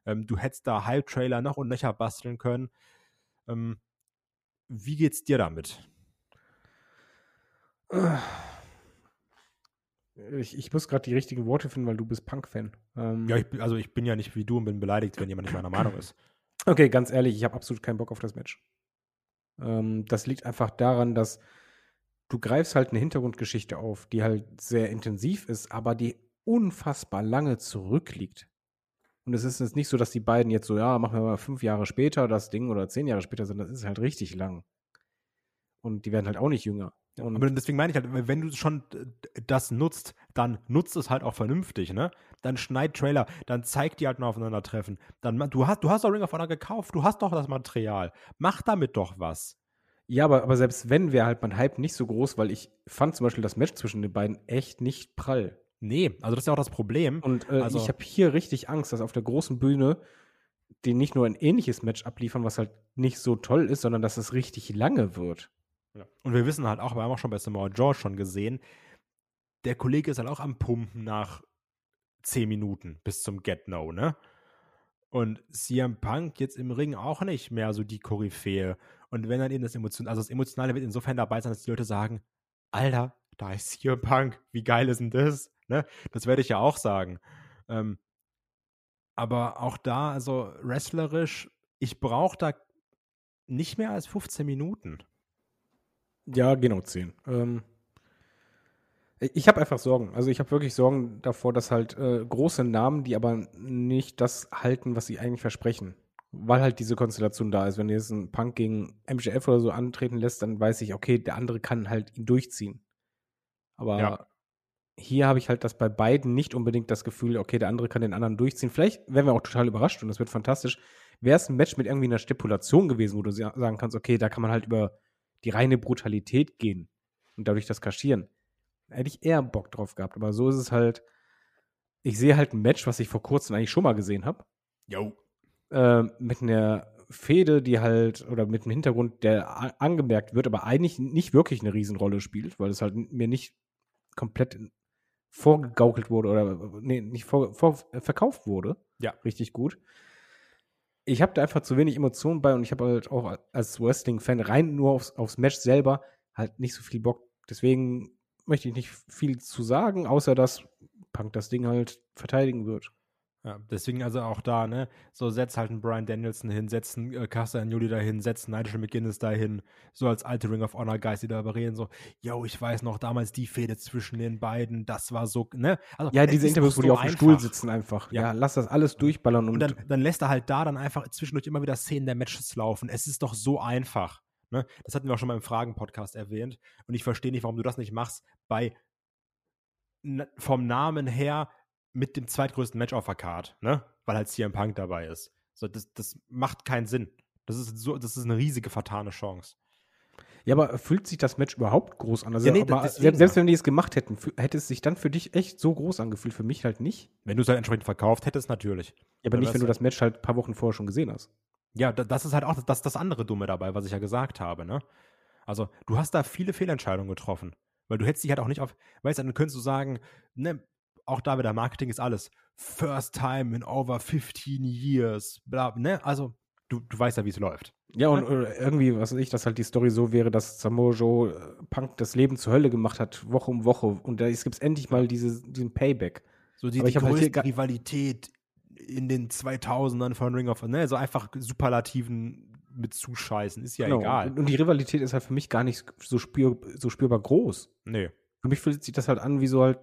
Ähm, du hättest da Hype-Trailer noch und nöcher basteln können. Ähm, wie geht's dir damit? Ich, ich muss gerade die richtigen Worte finden, weil du bist Punk-Fan. Ähm, Ja, ich, also ich bin ja nicht wie du und bin beleidigt, wenn jemand nicht meiner Meinung ist. Okay, ganz ehrlich, ich habe absolut keinen Bock auf das Match. Ähm, das liegt einfach daran, dass du greifst halt eine Hintergrundgeschichte auf, die halt sehr intensiv ist, aber die unfassbar lange zurückliegt. Und es ist jetzt nicht so, dass die beiden jetzt so, ja, machen wir mal fünf Jahre später das Ding oder zehn Jahre später, sondern das ist halt richtig lang. Und die werden halt auch nicht jünger. Und Aber deswegen meine ich halt, wenn du schon das nutzt, dann nutzt es halt auch vernünftig, ne? Dann schneid Trailer, dann zeig die halt mal aufeinandertreffen. Dann, du hast, du hast doch Ring of Honor gekauft, du hast doch das Material. Mach damit doch was. Ja, aber, aber selbst wenn, wäre halt mein Hype nicht so groß, weil ich fand zum Beispiel das Match zwischen den beiden echt nicht prall. Nee, also das ist ja auch das Problem. Und äh, Also- ich habe hier richtig Angst, dass auf der großen Bühne die nicht nur ein ähnliches Match abliefern, was halt nicht so toll ist, sondern dass es richtig lange wird. Und wir wissen halt auch, wir haben auch schon bei Samoa Joe schon gesehen, der Kollege ist halt auch am Pumpen nach 10 Minuten bis zum Get No, ne? Und CM Punk jetzt im Ring auch nicht mehr so die Koryphäe. Und wenn dann eben das Emotion, also das Emotionale wird insofern dabei sein, dass die Leute sagen, Alter, da ist CM Punk, wie geil ist denn das? Ne? Das werde ich ja auch sagen. Ähm, aber auch da, also wrestlerisch, ich brauche da nicht mehr als 15 Minuten. Ja, genau 10. Ähm, ich habe einfach Sorgen. Also ich habe wirklich Sorgen davor, dass halt äh, große Namen, die aber nicht das halten, was sie eigentlich versprechen. Weil halt diese Konstellation da ist. Wenn du jetzt einen Punk gegen MJF oder so antreten lässt, dann weiß ich, okay, der andere kann halt ihn durchziehen. Aber ja. hier habe ich halt das bei beiden nicht unbedingt das Gefühl, okay, der andere kann den anderen durchziehen. Vielleicht werden wir auch total überrascht und das wird fantastisch. Wäre es ein Match mit irgendwie einer Stipulation gewesen, wo du sagen kannst, okay, da kann man halt über die reine Brutalität gehen und dadurch das kaschieren hätte ich eher Bock drauf gehabt. Aber so ist es halt. Ich sehe halt ein Match, was ich vor kurzem eigentlich schon mal gesehen habe. Jo. Äh, mit einer Fehde, die halt, oder mit einem Hintergrund, der angemerkt wird, aber eigentlich nicht wirklich eine Riesenrolle spielt, weil es halt mir nicht komplett vorgegaukelt wurde oder nee, nicht vor, vor, verkauft wurde. Ja. Richtig gut. Ich habe da einfach zu wenig Emotionen bei und ich habe halt auch als Wrestling-Fan rein nur aufs, aufs Match selber halt nicht so viel Bock. Deswegen möchte ich nicht viel zu sagen, außer dass Punk das Ding halt verteidigen wird. Ja, deswegen also auch da, ne, so setz halt einen Brian Danielson hin, setzen äh, Caster Juli dahin, setzen Nigel McGuinness dahin, so als alte Ring of Honor Guys, die darüber reden, so, yo, ich weiß noch damals die Fehde zwischen den beiden, das war so, ne? Also, ja, diese Interviews, wo die auf dem Stuhl sitzen einfach. Ja. ja. lass das alles durchballern und, und dann, dann lässt er halt da dann einfach zwischendurch immer wieder Szenen der Matches laufen. Es ist doch so einfach. Ne? Das hatten wir auch schon mal im Fragen-Podcast erwähnt. Und ich verstehe nicht, warum du das nicht machst bei vom Namen her mit dem zweitgrößten Match auf der Card, ne? Weil halt CM Punk dabei ist. So, das, das macht keinen Sinn. Das ist so, das ist eine riesige vertane Chance. Ja, aber fühlt sich das Match überhaupt groß an? Also, ja, nee, aber, selbst, selbst, wenn die es gemacht hätten, hätte es sich dann für dich echt so groß angefühlt, für mich halt nicht. Wenn du es halt entsprechend verkauft hättest, natürlich. Ja, aber nicht, wenn du das Match halt ein paar Wochen vorher schon gesehen hast. Ja, das ist halt auch das, das andere Dumme dabei, was ich ja gesagt habe, ne? Also, du hast da viele Fehlentscheidungen getroffen. Weil du hättest dich halt auch nicht auf, weißt du, dann könntest du sagen, ne, auch da wieder Marketing ist alles. First time in over 15 years, bla, ne? Also, du, du weißt ja, wie es läuft. Ja, und ne? irgendwie, was weiß ich, dass halt die Story so wäre, dass Samoa Joe äh, Punk das Leben zur Hölle gemacht hat, Woche um Woche. Und da gibt es endlich mal diese, diesen Payback. So die, die größte halt Rivalität in den 2000ern von Ring of ne, so einfach Superlativen mit zuscheißen, ist ja genau. egal. Und, und, die Rivalität ist halt für mich gar nicht so, spür, so spürbar groß. Nee. Für mich fühlt sich das halt an wie so halt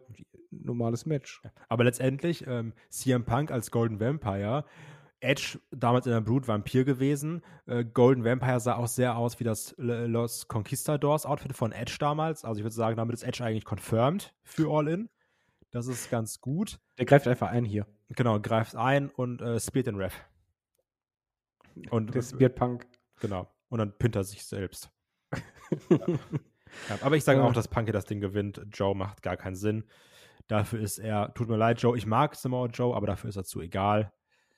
normales Match. Aber letztendlich, ähm, CM Punk als Golden Vampire, Edge damals in der Brood Vampir gewesen. Äh, Golden Vampire sah auch sehr aus wie das Los Conquistadors Outfit von Edge damals. Also ich würde sagen, damit ist Edge eigentlich confirmed für All In. Das ist ganz gut. Der greift einfach ein hier. Genau, greift ein und äh, spielt den Ref. Und der Spear Punk. Genau. Und dann pinnt er sich selbst. ja. Ja, aber ich sage auch, dass Punk das Ding gewinnt. Joe macht gar keinen Sinn. Dafür ist er, tut mir leid, Joe, ich mag Samoa Joe, aber dafür ist er zu egal.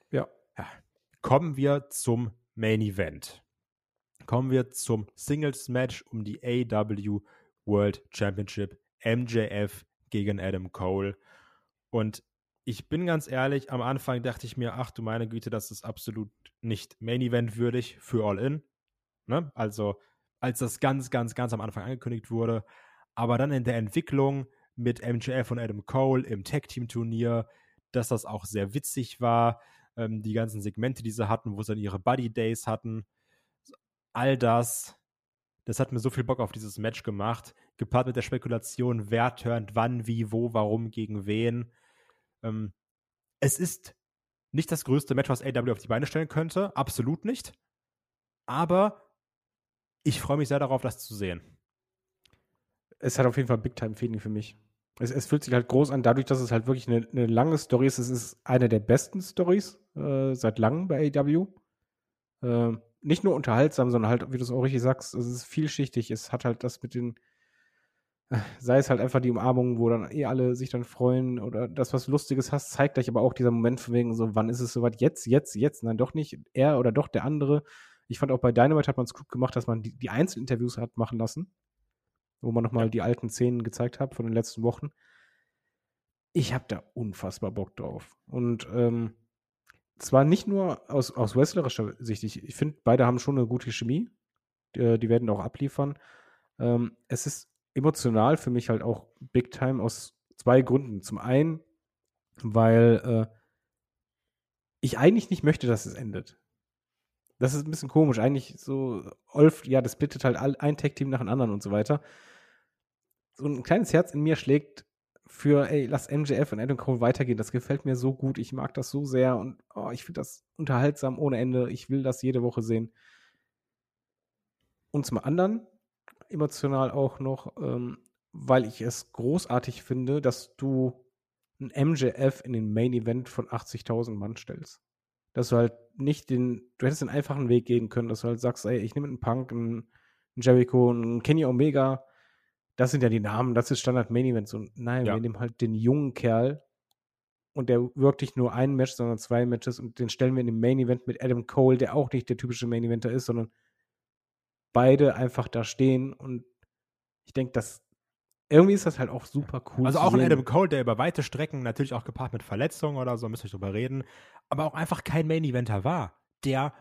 Ja. ja. Kommen wir zum Main Event. Kommen wir zum Singles Match um die AW World Championship. MJF gegen Adam Cole. Und ich bin ganz ehrlich, am Anfang dachte ich mir, ach du meine Güte, das ist absolut nicht Main Event würdig für All In. Ne? Also, als das ganz, ganz, ganz am Anfang angekündigt wurde. Aber dann in der Entwicklung mit MJF und Adam Cole im Tag Team Turnier, dass das auch sehr witzig war. Ähm, die ganzen Segmente, die sie hatten, wo sie dann ihre Buddy Days hatten. All das, das hat mir so viel Bock auf dieses Match gemacht. Gepaart mit der Spekulation, wer turnt wann, wie, wo, warum, gegen wen ähm, es ist nicht das größte Match, was AW auf die Beine stellen könnte. Absolut nicht. Aber ich freue mich sehr darauf, das zu sehen. Es hat auf jeden Fall Big-Time-Feeling für mich. Es, es, fühlt sich halt groß an, dadurch, dass es halt wirklich eine, eine lange Story ist. Es ist eine der besten Stories äh, seit langem bei AW. Äh, nicht nur unterhaltsam, sondern halt, wie du es auch richtig sagst, es ist vielschichtig. Es hat halt das mit den sei es halt einfach die Umarmung, wo dann eh alle sich dann freuen oder das, was Lustiges hast, zeigt gleich aber auch dieser Moment von wegen so, wann ist es soweit? Jetzt, jetzt, jetzt? Nein, doch nicht. Er oder doch der andere. Ich fand auch bei Dynamite hat man es gut gemacht, dass man die, die Einzelinterviews hat machen lassen, wo man nochmal ja. die alten Szenen gezeigt hat von den letzten Wochen. Ich habe da unfassbar Bock drauf. Und ähm, zwar nicht nur aus, aus wrestlerischer Sicht, ich, ich finde, beide haben schon eine gute Chemie. Die, die werden auch abliefern. Ähm, es ist emotional für mich halt auch Big Time aus zwei Gründen. Zum einen, weil äh, ich eigentlich nicht möchte, dass es endet. Das ist ein bisschen komisch. Eigentlich so, Olf, ja, das bittet halt ein Tag-Team nach dem anderen und so weiter. So ein kleines Herz in mir schlägt für, ey, lass MJF und Adam Cole weitergehen. Das gefällt mir so gut. Ich mag das so sehr und oh, ich finde das unterhaltsam ohne Ende. Ich will das jede Woche sehen. Und zum anderen, emotional auch noch, ähm, weil ich es großartig finde, dass du ein MJF in den Main Event von 80.000 Mann stellst. Dass du halt nicht den, du hättest den einfachen Weg gehen können, dass du halt sagst, ey, ich nehme einen Punk, einen, Jericho, einen Kenny Omega, das sind ja die Namen, das ist Standard Main Event. So, nein, ja. wir nehmen halt den jungen Kerl und der wirkt nicht nur ein Match, sondern zwei Matches und den stellen wir in den Main Event mit Adam Cole, der auch nicht der typische Main Eventer ist, sondern beide einfach da stehen und ich denke, dass irgendwie ist das halt auch super cool. Also auch ein Adam Cole, der über weite Strecken, natürlich auch gepaart mit Verletzungen oder so, müsst ihr drüber reden, aber auch einfach kein Main-Eventer war, der,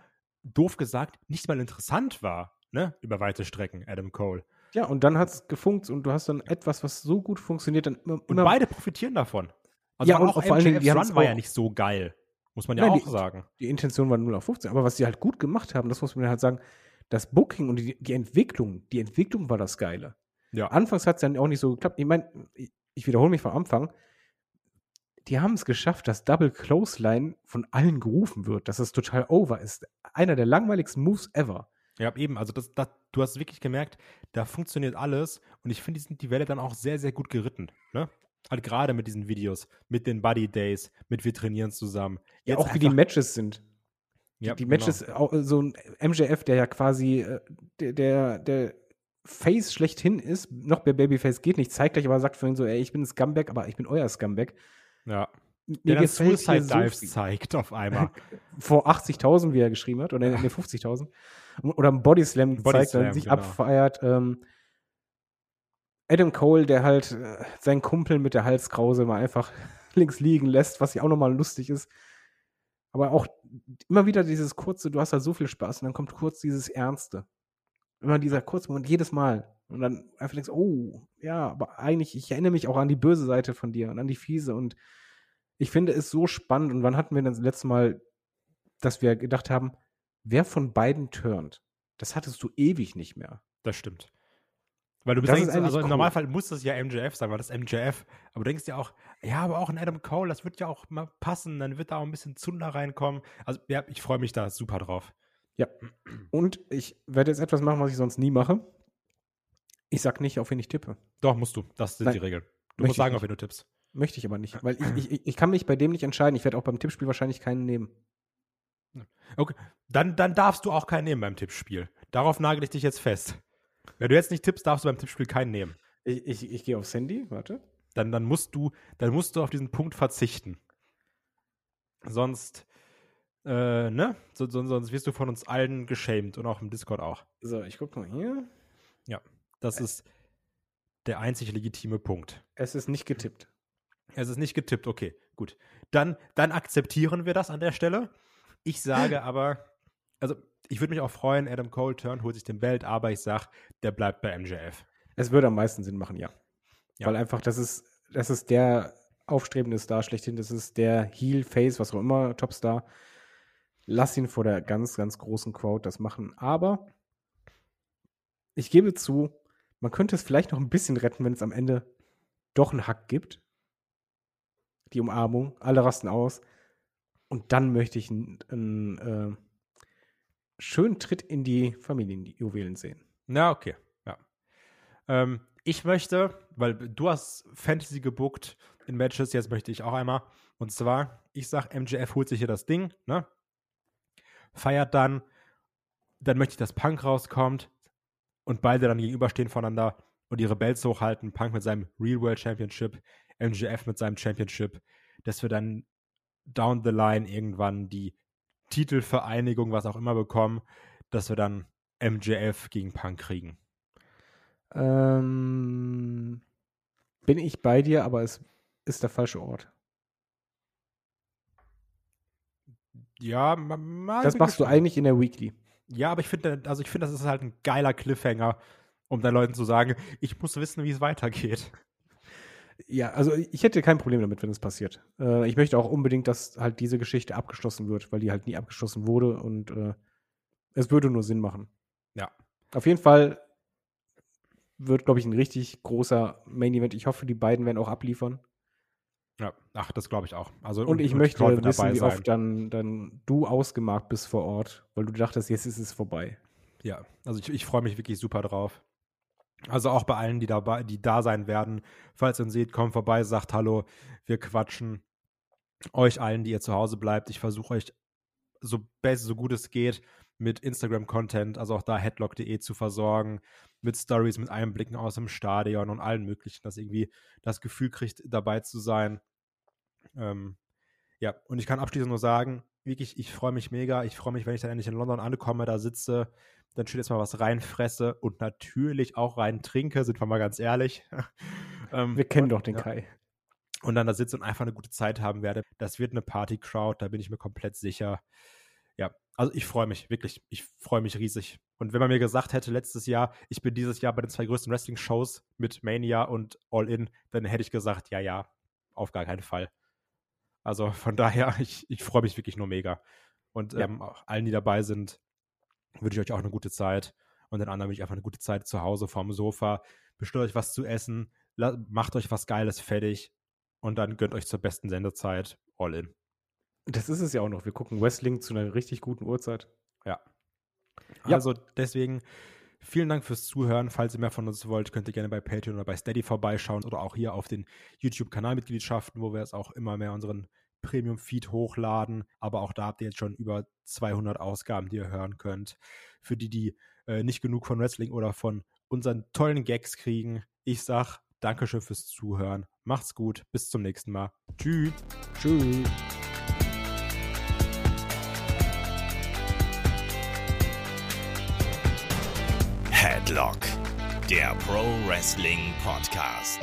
doof gesagt, nicht mal interessant war, ne, über weite Strecken, Adam Cole. Ja, und dann hat es gefunkt und du hast dann etwas, was so gut funktioniert. Dann immer, und beide profitieren davon. Also ja, und auch vor allen Dingen, die Run war ja nicht so geil. Muss man ja Nein, auch die, sagen. Die Intention war 0 auf 15. Aber was sie halt gut gemacht haben, das muss man halt sagen, das Booking und die, die Entwicklung, die Entwicklung war das Geile. Ja. Anfangs hat es dann auch nicht so geklappt. Ich meine, ich wiederhole mich vom Anfang. Die haben es geschafft, dass Double Clothesline von allen gerufen wird, dass es total over ist. Einer der langweiligsten Moves ever. Ja, eben. Also, das, das, du hast wirklich gemerkt, da funktioniert alles. Und ich finde, die sind die Welle dann auch sehr, sehr gut geritten. Ne? Halt gerade mit diesen Videos, mit den Buddy Days, mit wir trainieren zusammen. Jetzt ja, auch wie die Matches sind. Ja, die, die Matches, genau. auch so ein MJF, der ja quasi äh, der, der, der Face schlechthin ist, noch bei Babyface geht nicht, zeigt gleich aber sagt vorhin so, ey, ich bin ein Scumbag, aber ich bin euer Scumbag. Ja. Mir der Suicide Dives so zeigt auf einmal. Vor 80.000, wie er geschrieben hat, oder ne, 50.000. Oder ein Bodyslam Body zeigt, dann sich genau. abfeiert. Ähm, Adam Cole, der halt äh, seinen Kumpel mit der Halskrause mal einfach links liegen lässt, was ja auch nochmal lustig ist. Aber auch immer wieder dieses kurze, du hast halt so viel Spaß und dann kommt kurz dieses Ernste. Immer dieser Kurzmoment, jedes Mal. Und dann einfach denkst, oh, ja, aber eigentlich, ich erinnere mich auch an die böse Seite von dir und an die fiese. Und ich finde es so spannend. Und wann hatten wir das letzte Mal, dass wir gedacht haben, wer von beiden turnt? Das hattest du ewig nicht mehr. Das stimmt. Weil du bist das eigentlich, also cool. im Normalfall muss das ja MJF sein, weil das MJF. Aber du denkst ja auch, ja, aber auch ein Adam Cole, das wird ja auch mal passen, dann wird da auch ein bisschen Zunder reinkommen. Also ja, ich freue mich da super drauf. Ja. Und ich werde jetzt etwas machen, was ich sonst nie mache. Ich sag nicht, auf wen ich tippe. Doch, musst du. Das sind Nein, die Regeln. Du musst sagen, auf wen du tippst. Möchte ich aber nicht, weil ich, ich, ich kann mich bei dem nicht entscheiden. Ich werde auch beim Tippspiel wahrscheinlich keinen nehmen. Okay, dann, dann darfst du auch keinen nehmen beim Tippspiel. Darauf nagel ich dich jetzt fest. Wenn du jetzt nicht tippst, darfst du beim Tippspiel keinen nehmen. Ich, ich, ich gehe aufs Handy, warte. Dann, dann, musst du, dann musst du auf diesen Punkt verzichten. Sonst äh, ne? So, so, sonst wirst du von uns allen geschämt und auch im Discord auch. So, ich guck mal hier. Ja, das ist der einzig legitime Punkt. Es ist nicht getippt. Es ist nicht getippt, okay, gut. Dann, dann akzeptieren wir das an der Stelle. Ich sage aber, also ich würde mich auch freuen, Adam Cole turn, holt sich den Belt, aber ich sag, der bleibt bei MJF. Es würde am meisten Sinn machen, ja. ja. Weil einfach, das ist, das ist der aufstrebende Star schlechthin, das ist der Heel, Face, was auch immer, Topstar lass ihn vor der ganz, ganz großen Crowd das machen. Aber ich gebe zu, man könnte es vielleicht noch ein bisschen retten, wenn es am Ende doch einen Hack gibt. Die Umarmung, alle rasten aus. Und dann möchte ich einen, äh, schönen Tritt in die Familienjuwelen sehen. Na, okay. Ja. Ähm, ich möchte, weil du hast Fantasy gebuckt in Matches, jetzt möchte ich auch einmal. Und zwar, ich sag, MJF holt sich hier das Ding, ne? feiert dann, dann möchte ich, dass Punk rauskommt und beide dann gegenüberstehen voneinander und ihre Belts hochhalten. Punk mit seinem Real World Championship, MGF mit seinem Championship, dass wir dann down the line irgendwann die Titelvereinigung, was auch immer bekommen, dass wir dann MJF gegen Punk kriegen. Ähm, bin ich bei dir, aber es ist der falsche Ort. Ja, ma, ma, Das machst du gespannt. eigentlich in der Weekly. Ja, aber ich finde, also ich finde, das ist halt ein geiler Cliffhanger, um den Leuten zu sagen, ich muss wissen, wie es weitergeht. Ja, also ich hätte kein Problem damit, wenn es passiert. Äh, ich möchte auch unbedingt, dass halt diese Geschichte abgeschlossen wird, weil die halt nie abgeschlossen wurde und äh, es würde nur Sinn machen. Ja. Auf jeden Fall wird, glaube ich, ein richtig großer Main Event. Ich hoffe, die beiden werden auch abliefern. Ja, ach, das glaube ich auch. Also, Und, ich Cole möchte wird wissen, wie sein. oft dann, dann du ausgemarkt bist vor Ort, weil du dachtest, jetzt ist es vorbei. Ja, also ich, ich freue mich wirklich super drauf. Also auch bei allen, die dabei, die da sein werden. Falls ihr uns seht, kommt vorbei, sagt Hallo, wir quatschen. Euch allen, die ihr zu Hause bleibt, ich versuche euch so best, so gut es geht, mit Instagram-Content, also auch da headlock.de zu versorgen, mit Stories, mit Einblicken aus dem Stadion und allen möglichen, dass irgendwie das Gefühl kriegt, dabei zu sein. Ähm, ja, und ich kann abschließend nur sagen, wirklich, ich freue mich mega. Ich freue mich, wenn ich dann endlich in London ankomme, da sitze, dann schön jetzt mal was reinfresse und natürlich auch rein trinke, sind wir mal ganz ehrlich. ähm, Wir kennen und, doch den ja, Kai. Und dann da sitze und einfach eine gute Zeit haben werde. Das wird eine Party-Crowd, da bin ich mir komplett sicher. Ja, also ich freue mich, wirklich. Ich freue mich riesig. Und wenn man mir gesagt hätte, letztes Jahr, ich bin dieses Jahr bei den zwei größten Wrestling-Shows mit Mania und All In, dann hätte ich gesagt, ja, ja, auf gar keinen Fall. Also von daher, ich, ich freue mich wirklich nur mega. Und Ja. ähm, auch allen, die dabei sind, wünsche ich euch auch eine gute Zeit. Und den anderen wünsche ich einfach eine gute Zeit zu Hause vorm Sofa. Bestellt euch was zu essen, macht euch was Geiles fertig und dann gönnt euch zur besten Sendezeit All In. Das ist es ja auch noch. Wir gucken Wrestling zu einer richtig guten Uhrzeit. Ja. Ja. Also deswegen vielen Dank fürs Zuhören. Falls ihr mehr von uns wollt, könnt ihr gerne bei Patreon oder bei Steady vorbeischauen oder auch hier auf den YouTube-Kanalmitgliedschaften, wo wir jetzt auch immer mehr unseren Premium-Feed hochladen. Aber auch da habt ihr jetzt schon über 200 Ausgaben, die ihr hören könnt. Für die, die äh, nicht genug von Wrestling oder von unseren tollen Gags kriegen. Ich sag Dankeschön fürs Zuhören. Macht's gut. Bis zum nächsten Mal. Tschüss. Tschüss. Headlock, der Pro Wrestling Podcast.